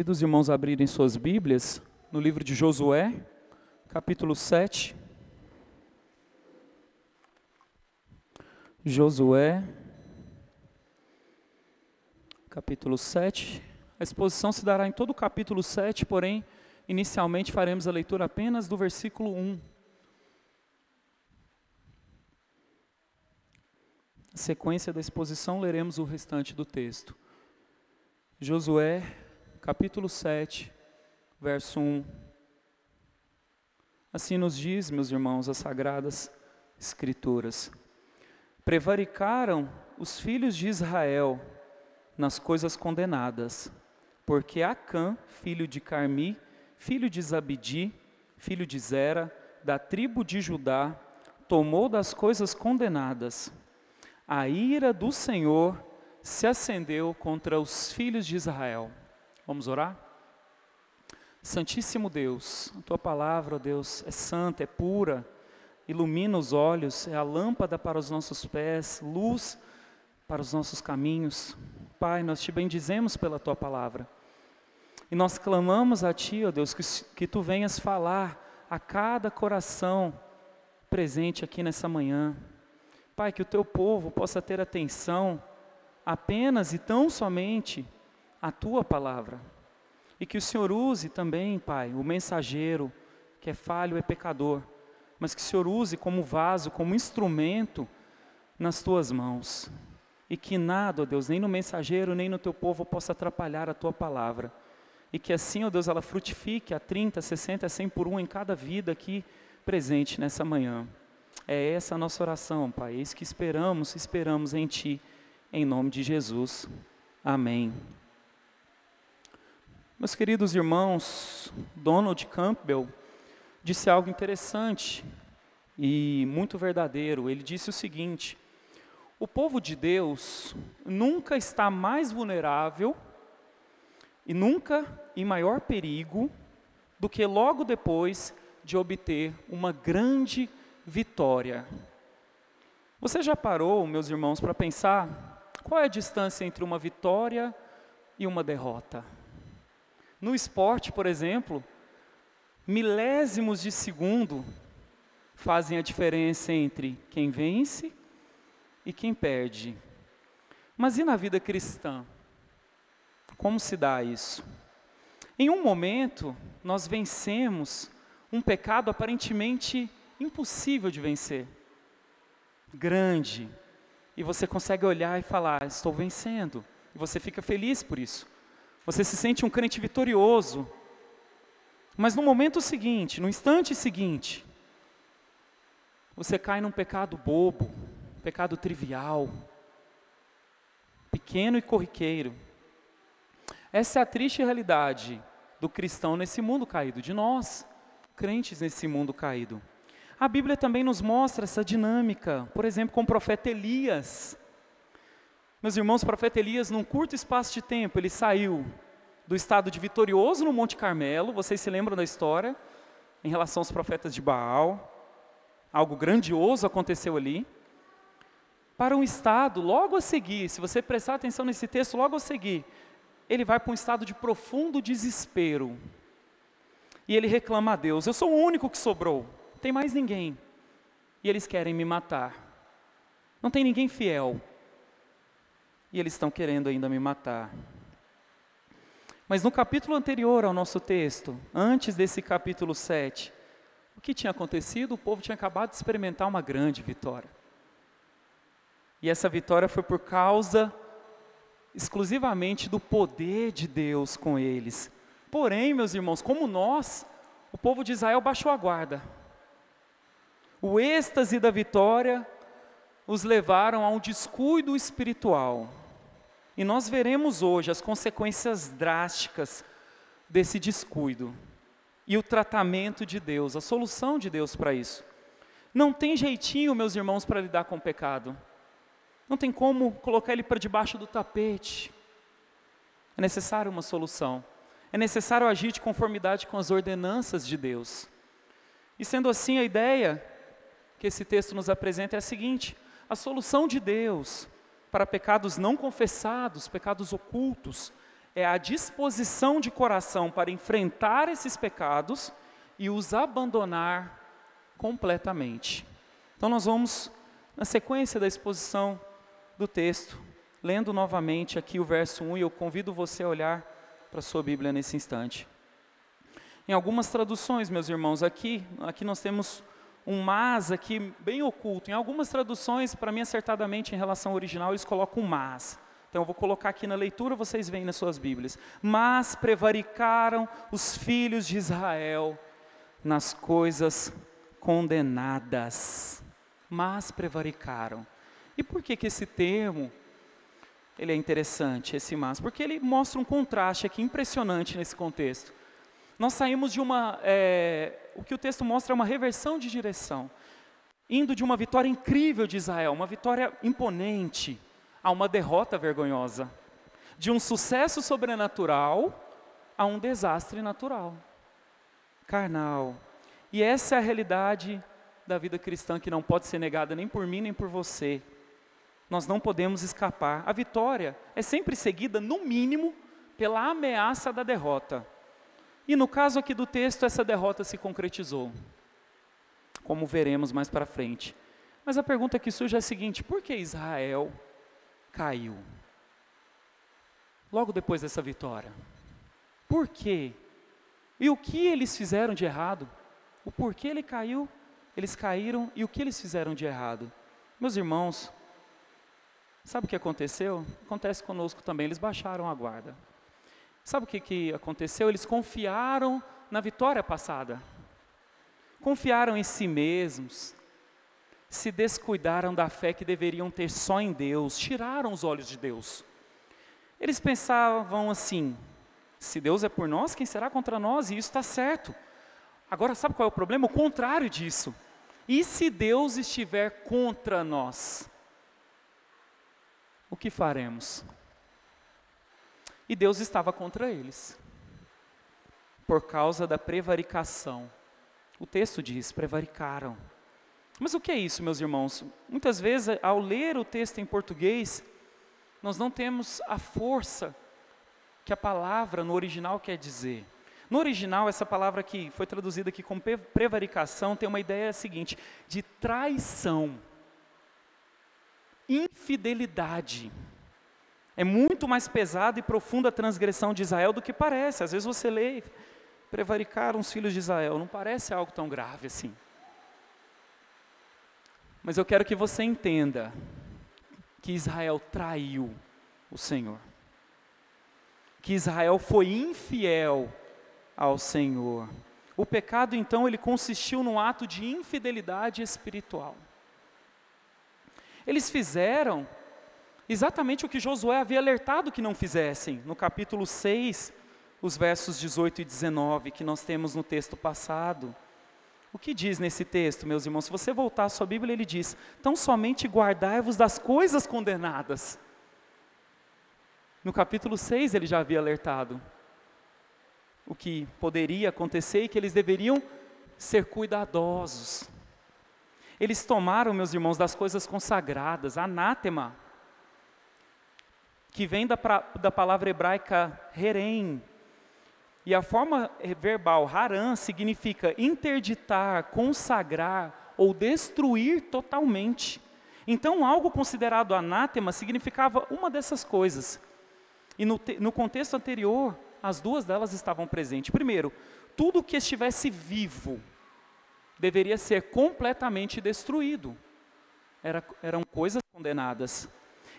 Convido os irmãos a abrirem suas Bíblias no livro de Josué, capítulo 7. Josué, capítulo 7. A exposição se dará em todo o capítulo 7, porém, inicialmente faremos a leitura apenas do versículo 1. Na sequência da exposição, leremos o restante do texto. Josué, capítulo 7, verso 1. Assim nos diz, meus irmãos, as sagradas escrituras. Prevaricaram os filhos de Israel nas coisas condenadas, porque Acã, filho de Carmi, filho de Zabidi, filho de Zera, da tribo de Judá, tomou das coisas condenadas. A ira do Senhor se acendeu contra os filhos de Israel. Vamos orar? Santíssimo Deus, a tua palavra, ó Deus, é santa, é pura, ilumina os olhos, é a lâmpada para os nossos pés, luz para os nossos caminhos. Pai, nós te bendizemos pela tua palavra. E nós clamamos a ti, ó Deus, que, que tu venhas falar a cada coração presente aqui nessa manhã. Pai, que o teu povo possa ter atenção apenas e tão somente a tua palavra. E que o Senhor use também, Pai, o mensageiro, que é falho, é pecador, mas que o Senhor use como vaso, como instrumento nas tuas mãos. E que nada, ó Deus, nem no mensageiro, nem no teu povo possa atrapalhar a tua palavra. E que assim, ó Deus, ela frutifique a 30, 60, 100 por um em cada vida aqui presente nessa manhã. É essa a nossa oração, Pai. É isso que esperamos, esperamos em Ti, em nome de Jesus. Amém. Meus queridos irmãos, Donald Campbell disse algo interessante e muito verdadeiro. Ele disse o seguinte: o povo de Deus nunca está mais vulnerável e nunca em maior perigo do que logo depois de obter uma grande vitória. Você já parou, meus irmãos, para pensar qual é a distância entre uma vitória e uma derrota? No esporte, por exemplo, milésimos de segundo fazem a diferença entre quem vence e quem perde. Mas e na vida cristã? Como se dá isso? Em um momento, nós vencemos um pecado aparentemente impossível de vencer, grande, e você consegue olhar e falar: Estou vencendo, e você fica feliz por isso. Você se sente um crente vitorioso. Mas no momento seguinte, no instante seguinte, você cai num pecado bobo, pecado trivial, pequeno e corriqueiro. Essa é a triste realidade do cristão nesse mundo caído, de nós, crentes nesse mundo caído. A Bíblia também nos mostra essa dinâmica, por exemplo, com o profeta Elias. Meus irmãos, o profeta Elias, num curto espaço de tempo, ele saiu do estado de vitorioso no Monte Carmelo, vocês se lembram da história, em relação aos profetas de Baal, algo grandioso aconteceu ali, para um estado, logo a seguir, se você prestar atenção nesse texto, logo a seguir, ele vai para um estado de profundo desespero, e ele reclama a Deus: Eu sou o único que sobrou, não tem mais ninguém, e eles querem me matar, não tem ninguém fiel, e eles estão querendo ainda me matar. Mas no capítulo anterior ao nosso texto, antes desse capítulo 7, o que tinha acontecido? O povo tinha acabado de experimentar uma grande vitória. E essa vitória foi por causa exclusivamente do poder de Deus com eles. Porém, meus irmãos, como nós, o povo de Israel baixou a guarda. O êxtase da vitória os levaram a um descuido espiritual. E nós veremos hoje as consequências drásticas desse descuido e o tratamento de Deus, a solução de Deus para isso. Não tem jeitinho, meus irmãos, para lidar com o pecado. Não tem como colocar ele para debaixo do tapete. É necessário uma solução. É necessário agir de conformidade com as ordenanças de Deus. E sendo assim, a ideia que esse texto nos apresenta é a seguinte: a solução de Deus para pecados não confessados, pecados ocultos, é a disposição de coração para enfrentar esses pecados e os abandonar completamente. Então, nós vamos, na sequência da exposição do texto, lendo novamente aqui o verso 1, e eu convido você a olhar para a sua Bíblia nesse instante. Em algumas traduções, meus irmãos, aqui, aqui nós temos um mas aqui bem oculto. Em algumas traduções, para mim acertadamente em relação ao original, eles colocam um mas. Então eu vou colocar aqui na leitura, vocês veem nas suas Bíblias. Mas prevaricaram os filhos de Israel nas coisas condenadas. Mas prevaricaram. E por que que esse termo ele é interessante, esse mas? Porque ele mostra um contraste aqui impressionante nesse contexto. Nós saímos de uma, é, o que o texto mostra é uma reversão de direção, indo de uma vitória incrível de Israel, uma vitória imponente, a uma derrota vergonhosa, de um sucesso sobrenatural a um desastre natural, carnal. E essa é a realidade da vida cristã que não pode ser negada nem por mim nem por você. Nós não podemos escapar. A vitória é sempre seguida, no mínimo, pela ameaça da derrota. E no caso aqui do texto, essa derrota se concretizou, como veremos mais para frente. Mas a pergunta que surge é a seguinte: por que Israel caiu? Logo depois dessa vitória. Por quê? E o que eles fizeram de errado? O porquê ele caiu? Eles caíram e o que eles fizeram de errado? Meus irmãos, sabe o que aconteceu? Acontece conosco também, eles baixaram a guarda. Sabe o que, que aconteceu? Eles confiaram na vitória passada, confiaram em si mesmos, se descuidaram da fé que deveriam ter só em Deus, tiraram os olhos de Deus. Eles pensavam assim: se Deus é por nós, quem será contra nós? E isso está certo. Agora, sabe qual é o problema? O contrário disso. E se Deus estiver contra nós? O que faremos? E Deus estava contra eles, por causa da prevaricação. O texto diz: prevaricaram. Mas o que é isso, meus irmãos? Muitas vezes, ao ler o texto em português, nós não temos a força que a palavra no original quer dizer. No original, essa palavra que foi traduzida aqui como prevaricação tem uma ideia seguinte: de traição, infidelidade. É muito mais pesada e profunda a transgressão de Israel do que parece. Às vezes você lê, prevaricaram os filhos de Israel, não parece algo tão grave assim. Mas eu quero que você entenda que Israel traiu o Senhor. Que Israel foi infiel ao Senhor. O pecado então ele consistiu num ato de infidelidade espiritual. Eles fizeram exatamente o que Josué havia alertado que não fizessem, no capítulo 6, os versos 18 e 19, que nós temos no texto passado. O que diz nesse texto, meus irmãos? Se você voltar à sua Bíblia, ele diz: Tão somente guardai-vos das coisas condenadas. No capítulo 6 ele já havia alertado o que poderia acontecer e que eles deveriam ser cuidadosos. Eles tomaram, meus irmãos, das coisas consagradas, anátema, que vem da, da palavra hebraica herem. E a forma verbal haran significa interditar, consagrar ou destruir totalmente. Então, algo considerado anátema significava uma dessas coisas. E no, no contexto anterior, as duas delas estavam presentes. Primeiro, tudo que estivesse vivo deveria ser completamente destruído. Era, eram coisas condenadas.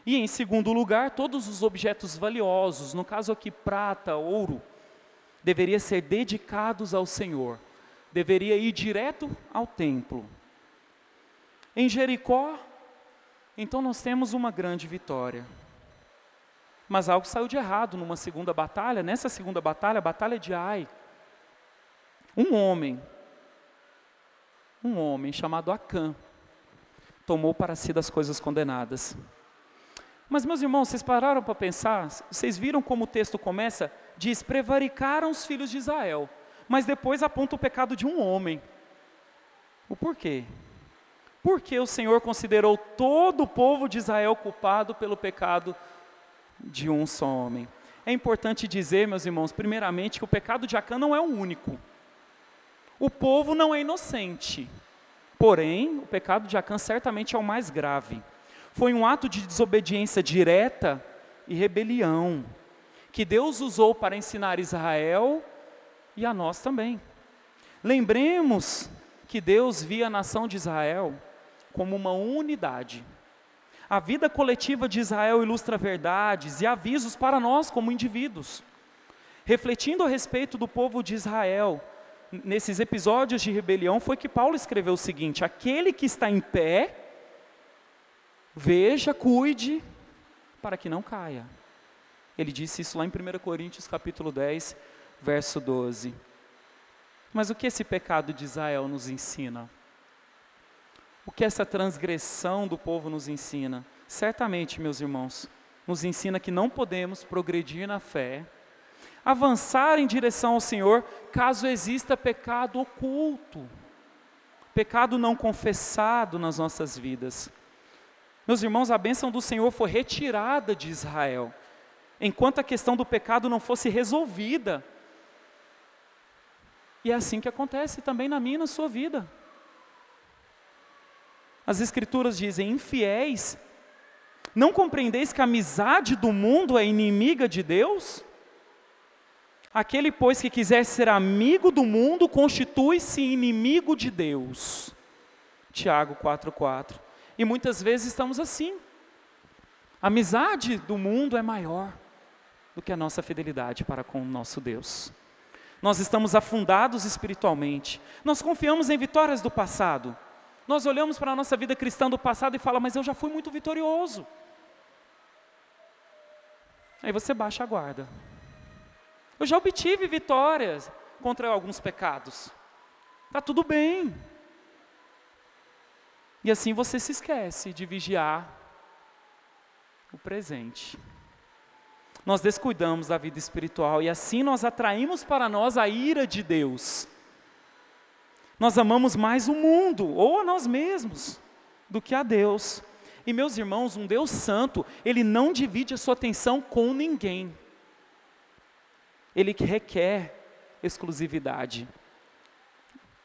E em segundo lugar, todos os objetos valiosos, no caso aqui prata, ouro, deveria ser dedicados ao Senhor. Deveria ir direto ao templo. Em Jericó, então nós temos uma grande vitória. Mas algo saiu de errado numa segunda batalha. Nessa segunda batalha, a batalha de Ai, um homem, um homem chamado Acã, tomou para si das coisas condenadas. Mas, meus irmãos, vocês pararam para pensar? Vocês viram como o texto começa? Diz: prevaricaram os filhos de Israel. Mas depois aponta o pecado de um homem. O porquê? Porque o Senhor considerou todo o povo de Israel culpado pelo pecado de um só homem. É importante dizer, meus irmãos, primeiramente, que o pecado de Acã não é o único. O povo não é inocente. Porém, o pecado de Acã certamente é o mais grave. Foi um ato de desobediência direta e rebelião, que Deus usou para ensinar Israel e a nós também. Lembremos que Deus via a nação de Israel como uma unidade. A vida coletiva de Israel ilustra verdades e avisos para nós como indivíduos. Refletindo a respeito do povo de Israel, nesses episódios de rebelião, foi que Paulo escreveu o seguinte: aquele que está em pé, veja, cuide, para que não caia. Ele disse isso lá em 1 Coríntios capítulo 10, verso 12. Mas o que esse pecado de Israel nos ensina? O que essa transgressão do povo nos ensina? Certamente, meus irmãos, nos ensina que não podemos progredir na fé, avançar em direção ao Senhor, caso exista pecado oculto, pecado não confessado nas nossas vidas. Meus irmãos, a bênção do Senhor foi retirada de Israel, enquanto a questão do pecado não fosse resolvida. E é assim que acontece também na minha e na sua vida. As Escrituras dizem: infiéis, não compreendeis que a amizade do mundo é inimiga de Deus? Aquele, pois, que quiser ser amigo do mundo, constitui-se inimigo de Deus. Tiago 4,4. E muitas vezes estamos assim. A amizade do mundo é maior do que a nossa fidelidade para com o nosso Deus. Nós estamos afundados espiritualmente. Nós confiamos em vitórias do passado. Nós olhamos para a nossa vida cristã do passado e fala, mas eu já fui muito vitorioso. Aí você baixa a guarda. Eu já obtive vitórias contra alguns pecados. Está tudo bem. E assim você se esquece de vigiar o presente. Nós descuidamos da vida espiritual e assim nós atraímos para nós a ira de Deus. Nós amamos mais o mundo ou a nós mesmos do que a Deus. E meus irmãos, um Deus santo, ele não divide a sua atenção com ninguém. Ele requer exclusividade.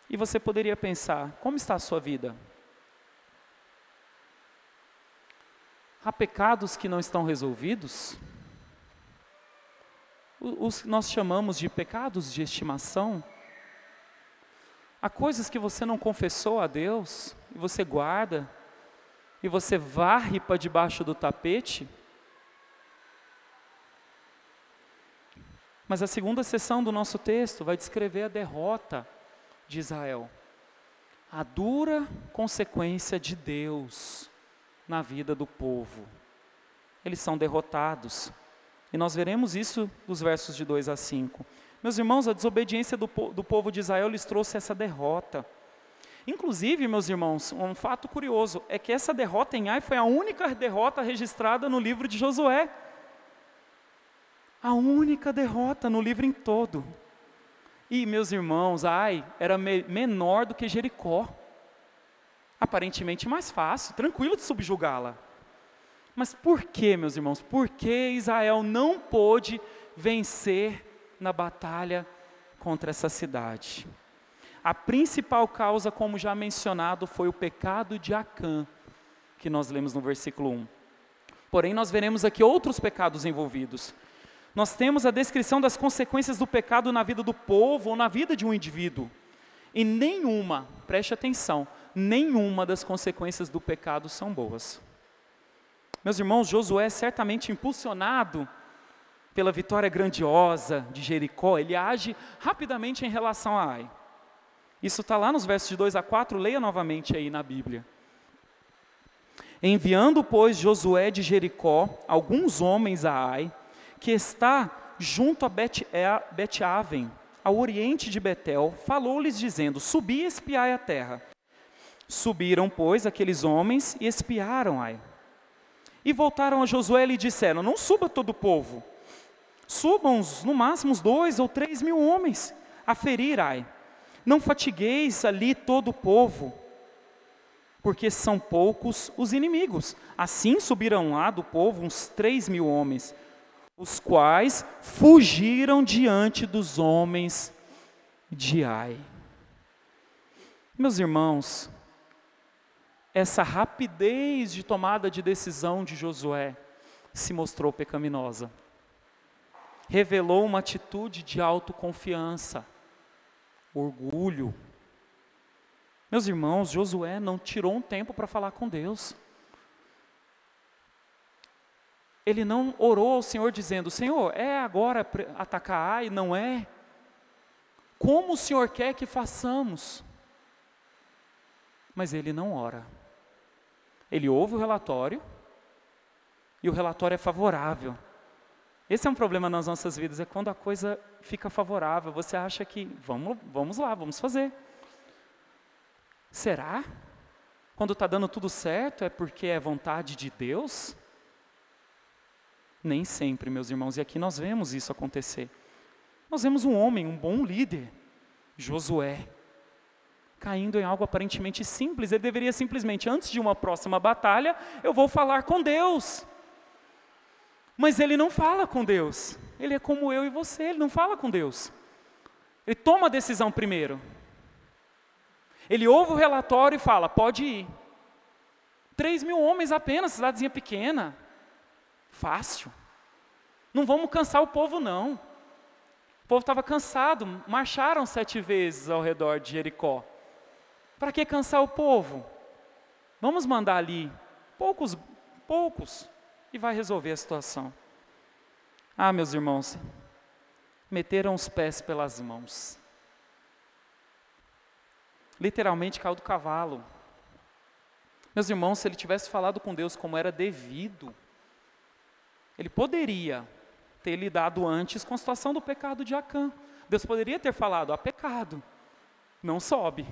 E você poderia pensar: como está a sua vida? Há pecados que não estão resolvidos? Os que nós chamamos de pecados de estimação? Há coisas que você não confessou a Deus e você guarda e você varre para debaixo do tapete. Mas a segunda sessão do nosso texto vai descrever a derrota de Israel, a dura consequência de Deus na vida do povo. Eles são derrotados. E nós veremos isso dos versos de 2 a 5. Meus irmãos, a desobediência do, do povo de Israel lhes trouxe essa derrota. Inclusive, meus irmãos, um fato curioso é que essa derrota em Ai foi a única derrota registrada no livro de Josué. A única derrota no livro em todo. E, meus irmãos, Ai era me menor do que Jericó. Aparentemente mais fácil, tranquilo de subjugá-la. Mas por que, meus irmãos? Por que Israel não pôde vencer na batalha contra essa cidade. A principal causa, como já mencionado, foi o pecado de Acã, que nós lemos no versículo 1. Porém, nós veremos aqui outros pecados envolvidos. Nós temos a descrição das consequências do pecado na vida do povo ou na vida de um indivíduo. E nenhuma, preste atenção, nenhuma das consequências do pecado são boas. Meus irmãos, Josué é certamente impulsionado pela vitória grandiosa de Jericó, ele age rapidamente em relação a Ai. Isso está lá nos versos de 2 a 4, leia novamente aí na Bíblia. Enviando, pois, Josué de Jericó alguns homens a Ai, que está junto a Bet-Aven, ao oriente de Betel, falou-lhes dizendo: Subi e espiai a terra. Subiram, pois, aqueles homens e espiaram Ai. E voltaram a Josué e lhe disseram: Não suba todo o povo, Subam no máximo uns dois ou três mil homens a ferir Ai. Não fatigueis ali todo o povo, porque são poucos os inimigos. Assim subiram lá do povo uns três mil homens. os quais fugiram diante dos homens de Ai. Meus irmãos, essa rapidez de tomada de decisão de Josué se mostrou pecaminosa. Revelou uma atitude de autoconfiança, orgulho. Meus irmãos, Josué não tirou um tempo para falar com Deus ele não orou ao Senhor dizendo: Senhor, é agora atacar Ai? Não é? Como o Senhor quer que façamos? Mas ele não ora. Ele ouve o relatório e o relatório é favorável. Esse é um problema nas nossas vidas, é quando a coisa fica favorável, você acha que vamos, vamos lá, vamos fazer. Será? Quando está dando tudo certo é porque é vontade de Deus? Nem sempre, meus irmãos, e aqui nós vemos isso acontecer. Nós vemos um homem, um bom líder, Josué, caindo em algo aparentemente simples. Ele deveria simplesmente, antes de uma próxima batalha, eu vou falar com Deus. Mas ele não fala com Deus. Ele é como eu e você, ele não fala com Deus. Ele toma a decisão primeiro. Ele ouve o relatório e fala: pode ir. Três mil homens apenas, cidadezinha pequena. Fácil. Não vamos cansar o povo, não. O povo estava cansado, marcharam sete vezes ao redor de Jericó. Para que cansar o povo? Vamos mandar ali poucos, poucos, e vai resolver a situação. Ah, meus irmãos, meteram os pés pelas mãos. Literalmente caiu do cavalo. Meus irmãos, se ele tivesse falado com Deus como era devido, ele poderia ter lidado antes com a situação do pecado de Acã. Deus poderia ter falado: há pecado, não sobe.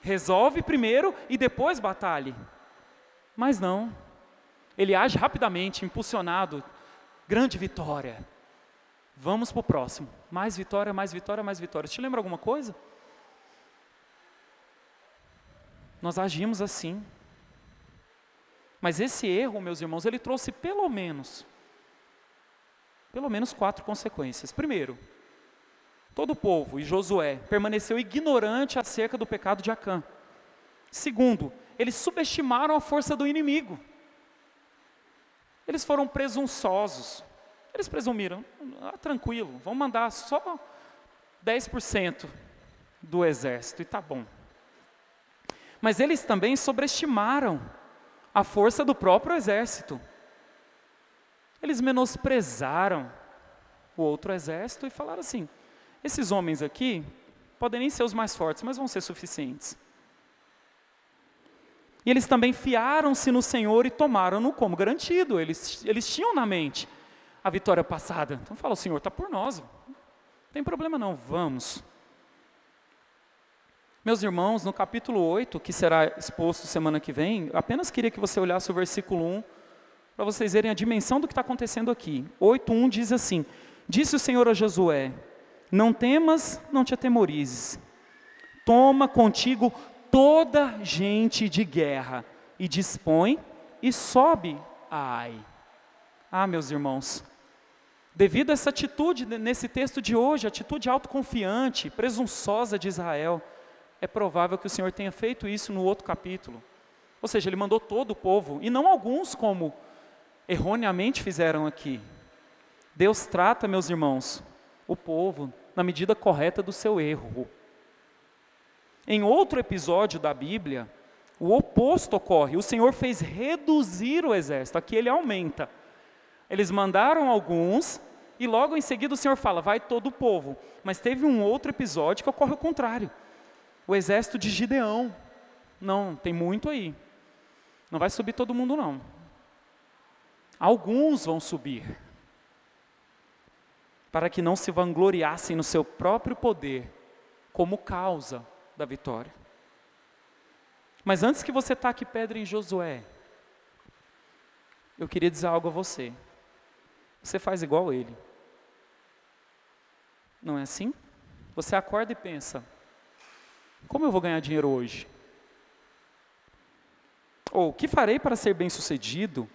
Resolve primeiro e depois batalhe. Mas não. Ele age rapidamente, impulsionado. Grande vitória. Vamos para o próximo. Mais vitória, mais vitória, mais vitória. Te lembra alguma coisa? Nós agimos assim. Mas esse erro, meus irmãos, ele trouxe pelo menos pelo menos quatro consequências. Primeiro, todo o povo e Josué permaneceu ignorante acerca do pecado de Acã. Segundo, eles subestimaram a força do inimigo. Eles foram presunçosos. Eles presumiram, ah, tranquilo, vamos mandar só 10% do exército e tá bom. Mas eles também sobreestimaram a força do próprio exército. Eles menosprezaram o outro exército e falaram assim: esses homens aqui podem nem ser os mais fortes, mas vão ser suficientes. E eles também fiaram-se no Senhor e tomaram-no como garantido. Eles, eles tinham na mente a vitória passada. Então fala, o Senhor está por nós. Não tem problema não, vamos. Meus irmãos, no capítulo 8, que será exposto semana que vem, apenas queria que você olhasse o versículo 1 para vocês verem a dimensão do que está acontecendo aqui. 8.1 diz assim, Disse o Senhor a Josué, não temas, não te atemorizes. Toma contigo toda gente de guerra e dispõe e sobe a Ai. Ah, meus irmãos, devido a essa atitude nesse texto de hoje, atitude autoconfiante, presunçosa de Israel, é provável que o Senhor tenha feito isso no outro capítulo. Ou seja, ele mandou todo o povo, e não alguns como erroneamente fizeram aqui. Deus trata, meus irmãos, o povo na medida correta do seu erro. Em outro episódio da Bíblia, o oposto ocorre. O Senhor fez reduzir o exército, aqui ele aumenta. Eles mandaram alguns e logo em seguida o Senhor fala: vai todo o povo. Mas teve um outro episódio que ocorre o contrário. O exército de Gideão. Não, tem muito aí. Não vai subir todo mundo, não. Alguns vão subir, para que não se vangloriassem no seu próprio poder, como causa da vitória. Mas antes que você taque pedra em Josué, eu queria dizer algo a você. Você faz igual ele. Não é assim? Você acorda e pensa: como eu vou ganhar dinheiro hoje? Ou o que farei para ser bem-sucedido?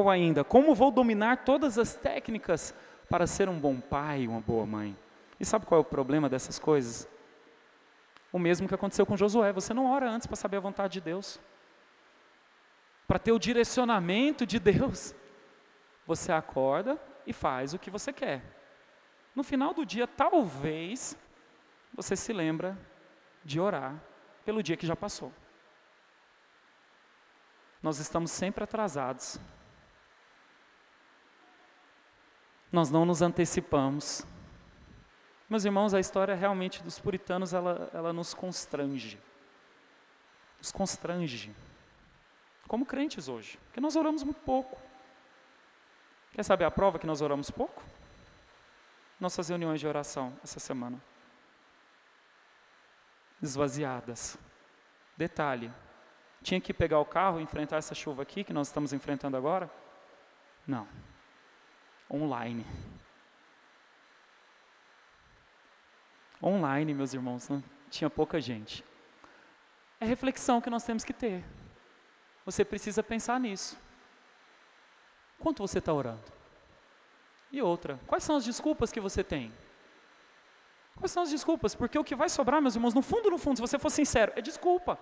Ou ainda, como vou dominar todas as técnicas para ser um bom pai, uma boa mãe? E sabe qual é o problema dessas coisas? O mesmo que aconteceu com Josué. Você não ora antes para saber a vontade de Deus. Para ter o direcionamento de Deus. Você acorda e faz o que você quer. No final do dia, talvez, você se lembra de orar pelo dia que já passou. Nós estamos sempre atrasados. Nós não nos antecipamos. Meus irmãos, a história realmente dos puritanos, ela, ela nos constrange. Nos constrange. Como crentes hoje, porque nós oramos muito pouco. Quer saber a prova que nós oramos pouco? Nossas reuniões de oração essa semana. Esvaziadas. Detalhe: tinha que pegar o carro e enfrentar essa chuva aqui que nós estamos enfrentando agora? Não. Online. online, meus irmãos, não tinha pouca gente. É reflexão que nós temos que ter. Você precisa pensar nisso. Quanto você está orando? E outra, quais são as desculpas que você tem? Quais são as desculpas? Porque o que vai sobrar, meus irmãos, no fundo, no fundo, se você for sincero, é desculpa.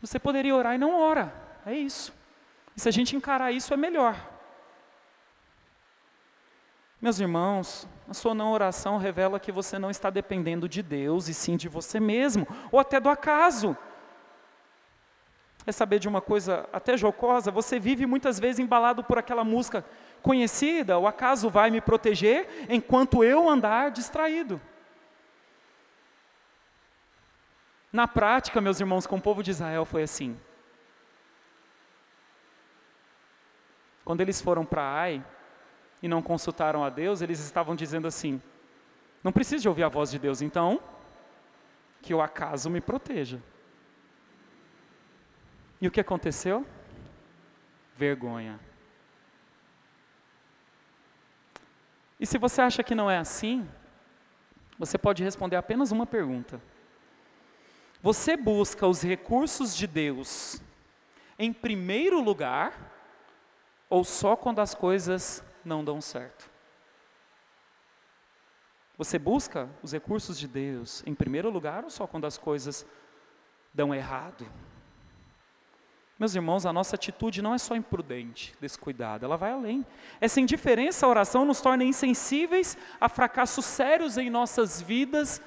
Você poderia orar e não ora. É isso. E se a gente encarar isso, é melhor. Meus irmãos, a sua não oração revela que você não está dependendo de Deus e sim de você mesmo, ou até do acaso. Quer saber de uma coisa até jocosa? Você vive muitas vezes embalado por aquela música conhecida, o acaso vai me proteger enquanto eu andar distraído. Na prática, meus irmãos, com o povo de Israel foi assim. Quando eles foram para Ai, e não consultaram a Deus, eles estavam dizendo assim: não preciso de ouvir a voz de Deus, então que o acaso me proteja. E o que aconteceu? Vergonha. E se você acha que não é assim, você pode responder apenas uma pergunta. Você busca os recursos de Deus em primeiro lugar ou só quando as coisas não dão certo. Você busca os recursos de Deus em primeiro lugar ou só quando as coisas dão errado? Meus irmãos, a nossa atitude não é só imprudente, descuidada, ela vai além. Essa indiferença à oração nos torna insensíveis a fracassos sérios em nossas vidas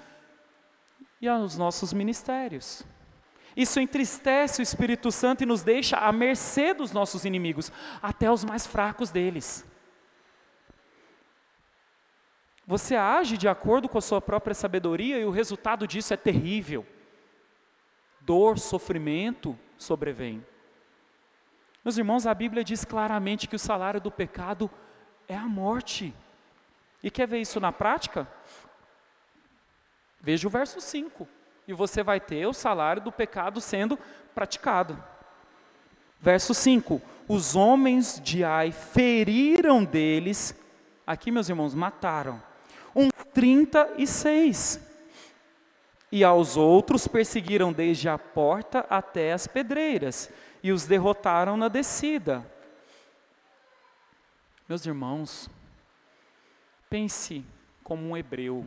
e aos nossos ministérios. Isso entristece o Espírito Santo e nos deixa à mercê dos nossos inimigos, até os mais fracos deles. Você age de acordo com a sua própria sabedoria e o resultado disso é terrível. Dor, sofrimento sobrevém. Meus irmãos, a Bíblia diz claramente que o salário do pecado é a morte. E quer ver isso na prática? Veja o verso 5. E você vai ter o salário do pecado sendo praticado. Verso 5: Os homens de Ai feriram deles, aqui, meus irmãos, mataram 36. E aos outros perseguiram desde a porta até as pedreiras, e os derrotaram na descida. Meus irmãos, pense como um hebreu.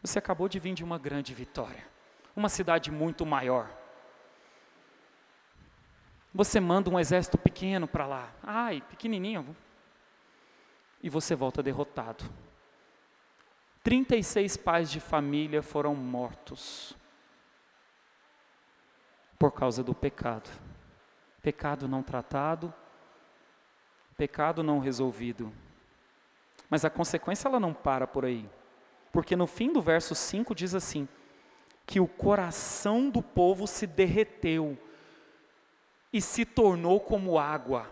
Você acabou de vir de uma grande vitória, uma cidade muito maior. Você manda um exército pequeno para lá, ai, pequenininho, e você volta derrotado. 36 pais de família foram mortos por causa do pecado. Pecado não tratado, pecado não resolvido. Mas a consequência ela não para por aí. Porque no fim do verso 5 diz assim: que o coração do povo se derreteu e se tornou como água.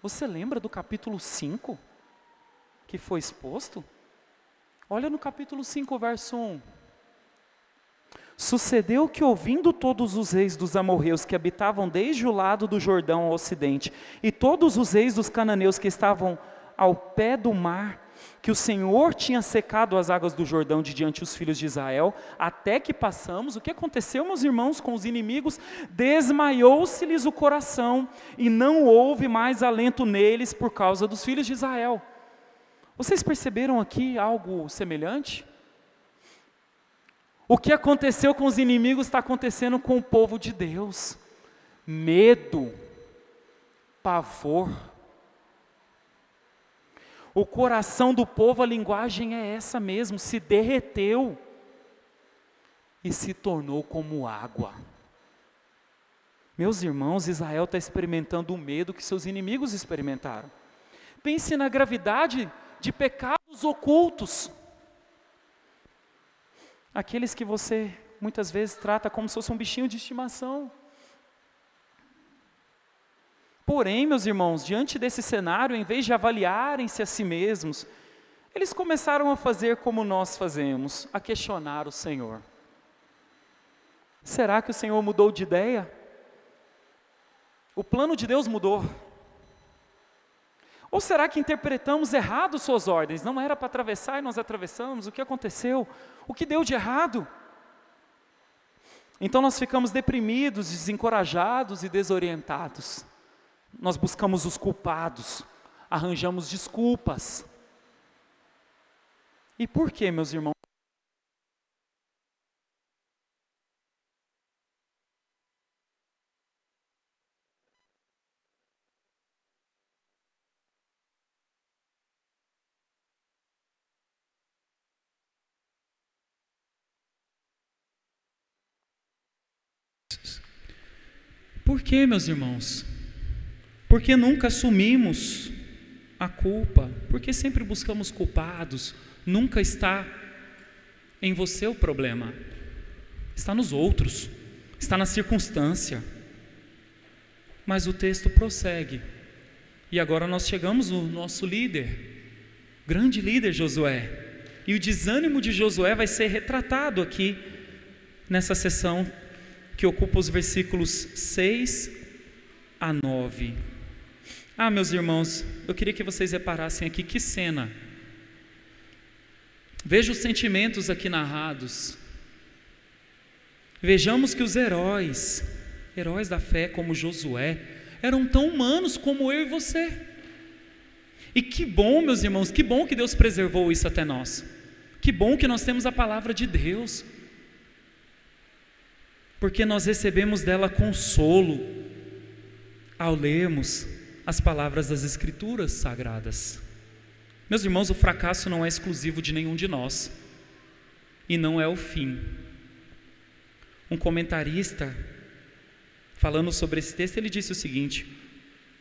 Você lembra do capítulo 5 que foi exposto? Olha no capítulo 5, verso 1. Sucedeu que, ouvindo todos os reis dos amorreus que habitavam desde o lado do Jordão ao ocidente, e todos os reis dos cananeus que estavam ao pé do mar, que o Senhor tinha secado as águas do Jordão de diante dos filhos de Israel, até que passamos. O que aconteceu, meus irmãos, com os inimigos? Desmaiou-se-lhes o coração, e não houve mais alento neles por causa dos filhos de Israel. Vocês perceberam aqui algo semelhante? O que aconteceu com os inimigos está acontecendo com o povo de Deus. Medo, pavor. O coração do povo, a linguagem é essa mesmo, se derreteu e se tornou como água. Meus irmãos, Israel está experimentando o medo que seus inimigos experimentaram. Pense na gravidade de pecados ocultos. Aqueles que você muitas vezes trata como se fosse um bichinho de estimação. Porém, meus irmãos, diante desse cenário, em vez de avaliarem-se a si mesmos, eles começaram a fazer como nós fazemos, a questionar o Senhor. Será que o Senhor mudou de ideia? O plano de Deus mudou. Ou será que interpretamos errado suas ordens? Não era para atravessar e nós atravessamos? O que aconteceu? O que deu de errado? Então nós ficamos deprimidos, desencorajados e desorientados nós buscamos os culpados, arranjamos desculpas. E por que, meus irmãos? Por que, meus irmãos? Porque nunca assumimos a culpa, porque sempre buscamos culpados, nunca está em você o problema, está nos outros, está na circunstância. Mas o texto prossegue, e agora nós chegamos no nosso líder, grande líder Josué, e o desânimo de Josué vai ser retratado aqui nessa sessão que ocupa os versículos 6 a 9. Ah, meus irmãos, eu queria que vocês reparassem aqui que cena. Veja os sentimentos aqui narrados. Vejamos que os heróis, heróis da fé como Josué, eram tão humanos como eu e você. E que bom, meus irmãos, que bom que Deus preservou isso até nós. Que bom que nós temos a palavra de Deus. Porque nós recebemos dela consolo ao lermos as palavras das Escrituras sagradas. Meus irmãos, o fracasso não é exclusivo de nenhum de nós e não é o fim. Um comentarista, falando sobre esse texto, ele disse o seguinte: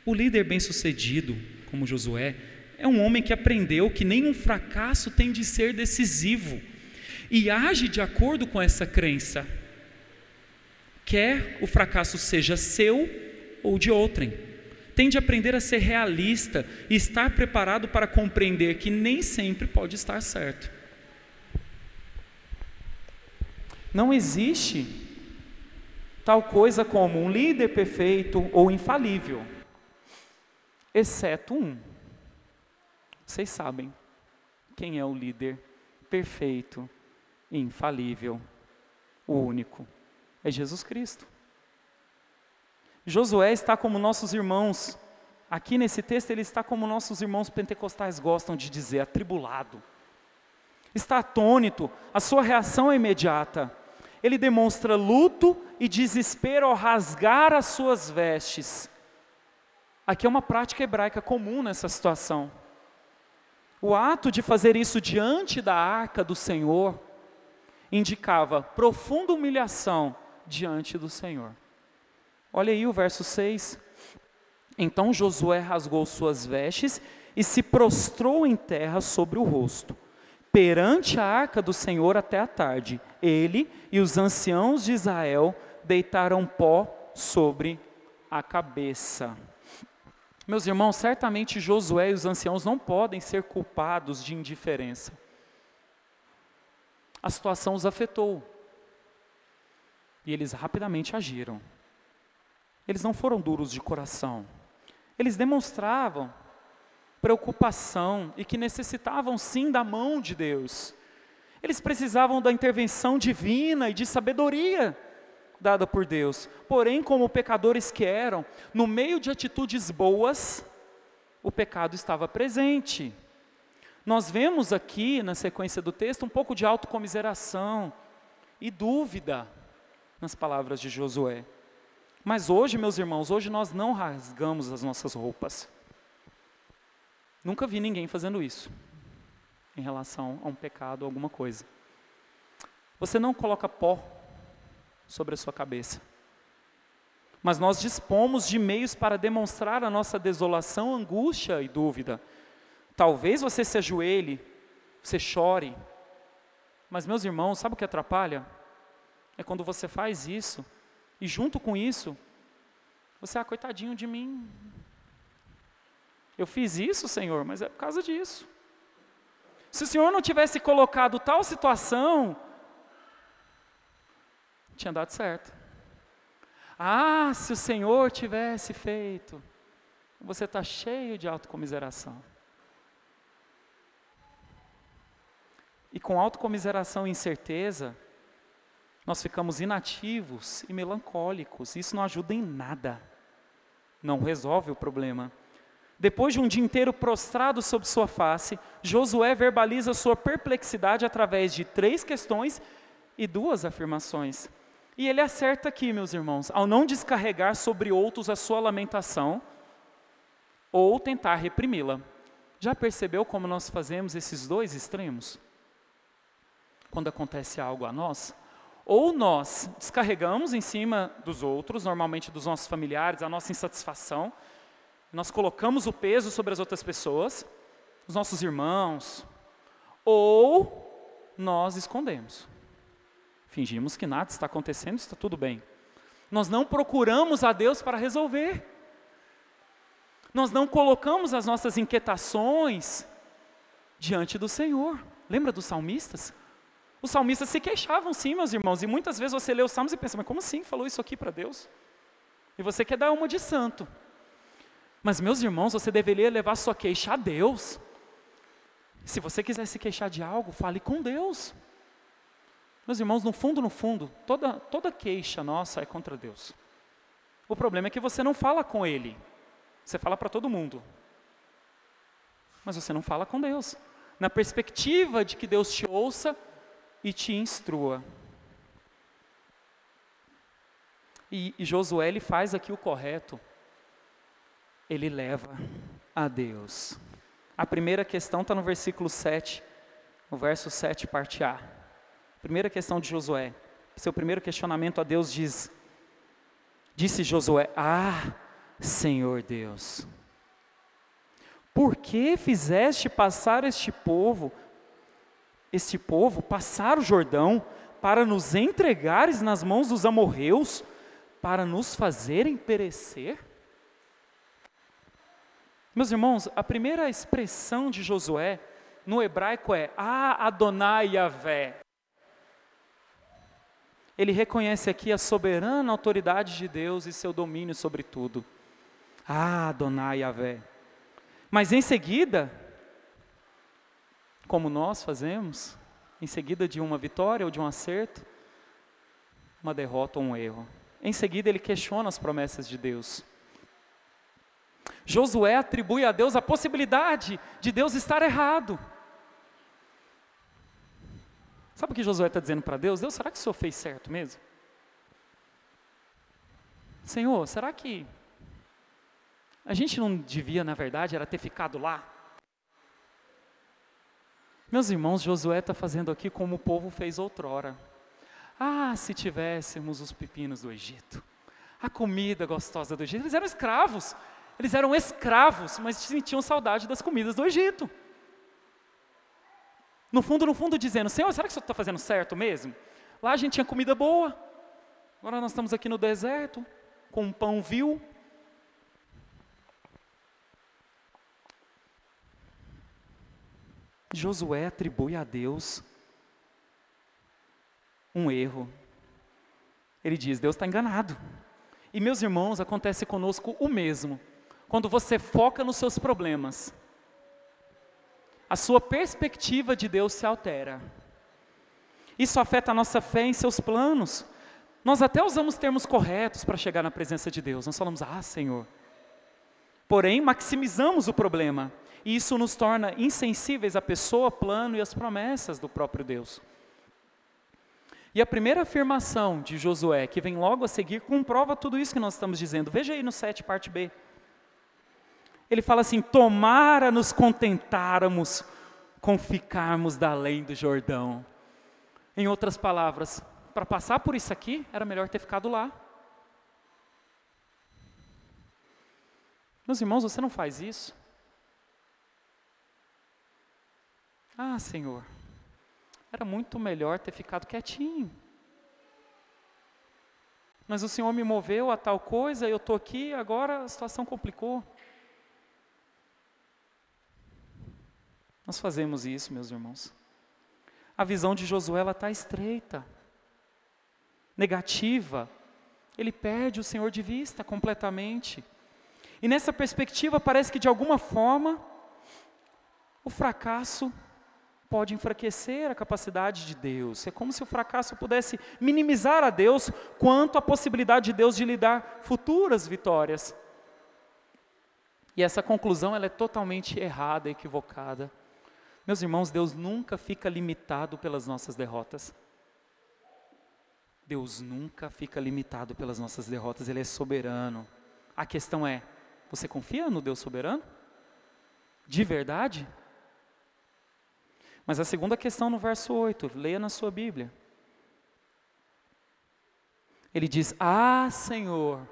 o líder bem-sucedido, como Josué, é um homem que aprendeu que nenhum fracasso tem de ser decisivo e age de acordo com essa crença, quer o fracasso seja seu ou de outrem tem de aprender a ser realista e estar preparado para compreender que nem sempre pode estar certo. Não existe tal coisa como um líder perfeito ou infalível, exceto um. Vocês sabem quem é o líder perfeito e infalível, o único, é Jesus Cristo. Josué está como nossos irmãos, aqui nesse texto ele está como nossos irmãos pentecostais gostam de dizer, atribulado. Está atônito, a sua reação é imediata. Ele demonstra luto e desespero ao rasgar as suas vestes. Aqui é uma prática hebraica comum nessa situação. O ato de fazer isso diante da arca do Senhor indicava profunda humilhação diante do Senhor. Olha aí o verso 6. Então Josué rasgou suas vestes e se prostrou em terra sobre o rosto, perante a arca do Senhor até a tarde. Ele e os anciãos de Israel deitaram pó sobre a cabeça. Meus irmãos, certamente Josué e os anciãos não podem ser culpados de indiferença. A situação os afetou. E eles rapidamente agiram. Eles não foram duros de coração. Eles demonstravam preocupação e que necessitavam sim da mão de Deus. Eles precisavam da intervenção divina e de sabedoria dada por Deus. Porém, como pecadores que eram, no meio de atitudes boas, o pecado estava presente. Nós vemos aqui, na sequência do texto, um pouco de autocomiseração e dúvida nas palavras de Josué. Mas hoje, meus irmãos, hoje nós não rasgamos as nossas roupas. Nunca vi ninguém fazendo isso em relação a um pecado, alguma coisa. Você não coloca pó sobre a sua cabeça. Mas nós dispomos de meios para demonstrar a nossa desolação, angústia e dúvida. Talvez você se ajoelhe, você chore. Mas, meus irmãos, sabe o que atrapalha? É quando você faz isso, e junto com isso, você, ah, coitadinho de mim, eu fiz isso, Senhor, mas é por causa disso. Se o Senhor não tivesse colocado tal situação, tinha dado certo. Ah, se o Senhor tivesse feito, você está cheio de autocomiseração. E com autocomiseração e incerteza, nós ficamos inativos e melancólicos. Isso não ajuda em nada. Não resolve o problema. Depois de um dia inteiro prostrado sobre sua face, Josué verbaliza sua perplexidade através de três questões e duas afirmações. E ele acerta aqui, meus irmãos, ao não descarregar sobre outros a sua lamentação ou tentar reprimi-la. Já percebeu como nós fazemos esses dois extremos? Quando acontece algo a nós, ou nós descarregamos em cima dos outros, normalmente dos nossos familiares, a nossa insatisfação, nós colocamos o peso sobre as outras pessoas, os nossos irmãos, ou nós escondemos. Fingimos que nada está acontecendo, está tudo bem. Nós não procuramos a Deus para resolver. Nós não colocamos as nossas inquietações diante do Senhor. Lembra dos salmistas? Os salmistas se queixavam sim, meus irmãos, e muitas vezes você lê os salmos e pensa, mas como assim falou isso aqui para Deus? E você quer dar uma de santo. Mas, meus irmãos, você deveria levar sua queixa a Deus. Se você quiser se queixar de algo, fale com Deus. Meus irmãos, no fundo, no fundo, toda, toda queixa nossa é contra Deus. O problema é que você não fala com Ele. Você fala para todo mundo. Mas você não fala com Deus. Na perspectiva de que Deus te ouça e te instrua. E, e Josué ele faz aqui o correto ele leva a Deus. A primeira questão está no versículo 7, no verso 7, parte A. Primeira questão de Josué. Seu primeiro questionamento a Deus diz: Disse Josué: Ah, Senhor Deus, por que fizeste passar este povo, este povo, passar o Jordão, para nos entregares nas mãos dos amorreus, para nos fazerem perecer? Meus irmãos, a primeira expressão de Josué no hebraico é Ah Adonai Yahvé. Ele reconhece aqui a soberana autoridade de Deus e seu domínio sobre tudo. Ah Adonai Yahvé. Mas em seguida, como nós fazemos, em seguida de uma vitória ou de um acerto, uma derrota ou um erro. Em seguida, ele questiona as promessas de Deus. Josué atribui a Deus a possibilidade de Deus estar errado. Sabe o que Josué está dizendo para Deus? Deus, será que o Senhor fez certo mesmo? Senhor, será que a gente não devia, na verdade, era ter ficado lá? Meus irmãos, Josué está fazendo aqui como o povo fez outrora. Ah, se tivéssemos os pepinos do Egito, a comida gostosa do Egito. Eles eram escravos, eles eram escravos, mas sentiam saudade das comidas do Egito. No fundo, no fundo, dizendo: Senhor, será que o Senhor está fazendo certo mesmo? Lá a gente tinha comida boa, agora nós estamos aqui no deserto, com um pão vil. Josué atribui a Deus um erro. Ele diz: Deus está enganado. E meus irmãos, acontece conosco o mesmo. Quando você foca nos seus problemas a sua perspectiva de Deus se altera. Isso afeta a nossa fé em seus planos. Nós até usamos termos corretos para chegar na presença de Deus. Nós falamos, ah, Senhor. Porém, maximizamos o problema. E isso nos torna insensíveis à pessoa, plano e às promessas do próprio Deus. E a primeira afirmação de Josué, que vem logo a seguir, comprova tudo isso que nós estamos dizendo. Veja aí no 7, parte B. Ele fala assim: Tomara nos contentáramos com ficarmos da além do Jordão. Em outras palavras, para passar por isso aqui, era melhor ter ficado lá. Meus irmãos, você não faz isso? Ah, Senhor, era muito melhor ter ficado quietinho. Mas o Senhor me moveu a tal coisa, eu estou aqui, agora a situação complicou. Nós fazemos isso, meus irmãos. A visão de Josué está estreita, negativa. Ele perde o Senhor de vista completamente. E nessa perspectiva, parece que de alguma forma, o fracasso pode enfraquecer a capacidade de Deus. É como se o fracasso pudesse minimizar a Deus quanto à possibilidade de Deus de lhe dar futuras vitórias. E essa conclusão ela é totalmente errada, equivocada. Meus irmãos, Deus nunca fica limitado pelas nossas derrotas. Deus nunca fica limitado pelas nossas derrotas, Ele é soberano. A questão é: você confia no Deus soberano? De verdade? Mas a segunda questão no verso 8, leia na sua Bíblia. Ele diz: Ah, Senhor.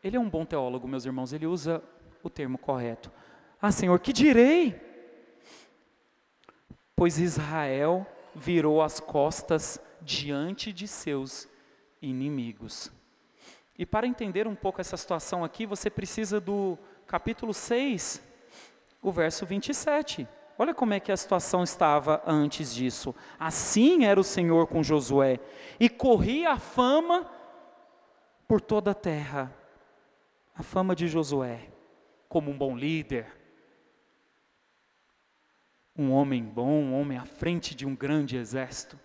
Ele é um bom teólogo, meus irmãos, ele usa o termo correto. Ah, Senhor, que direi? Pois Israel virou as costas diante de seus inimigos. E para entender um pouco essa situação aqui, você precisa do capítulo 6, o verso 27. Olha como é que a situação estava antes disso. Assim era o Senhor com Josué, e corria a fama por toda a terra. A fama de Josué, como um bom líder, um homem bom, um homem à frente de um grande exército.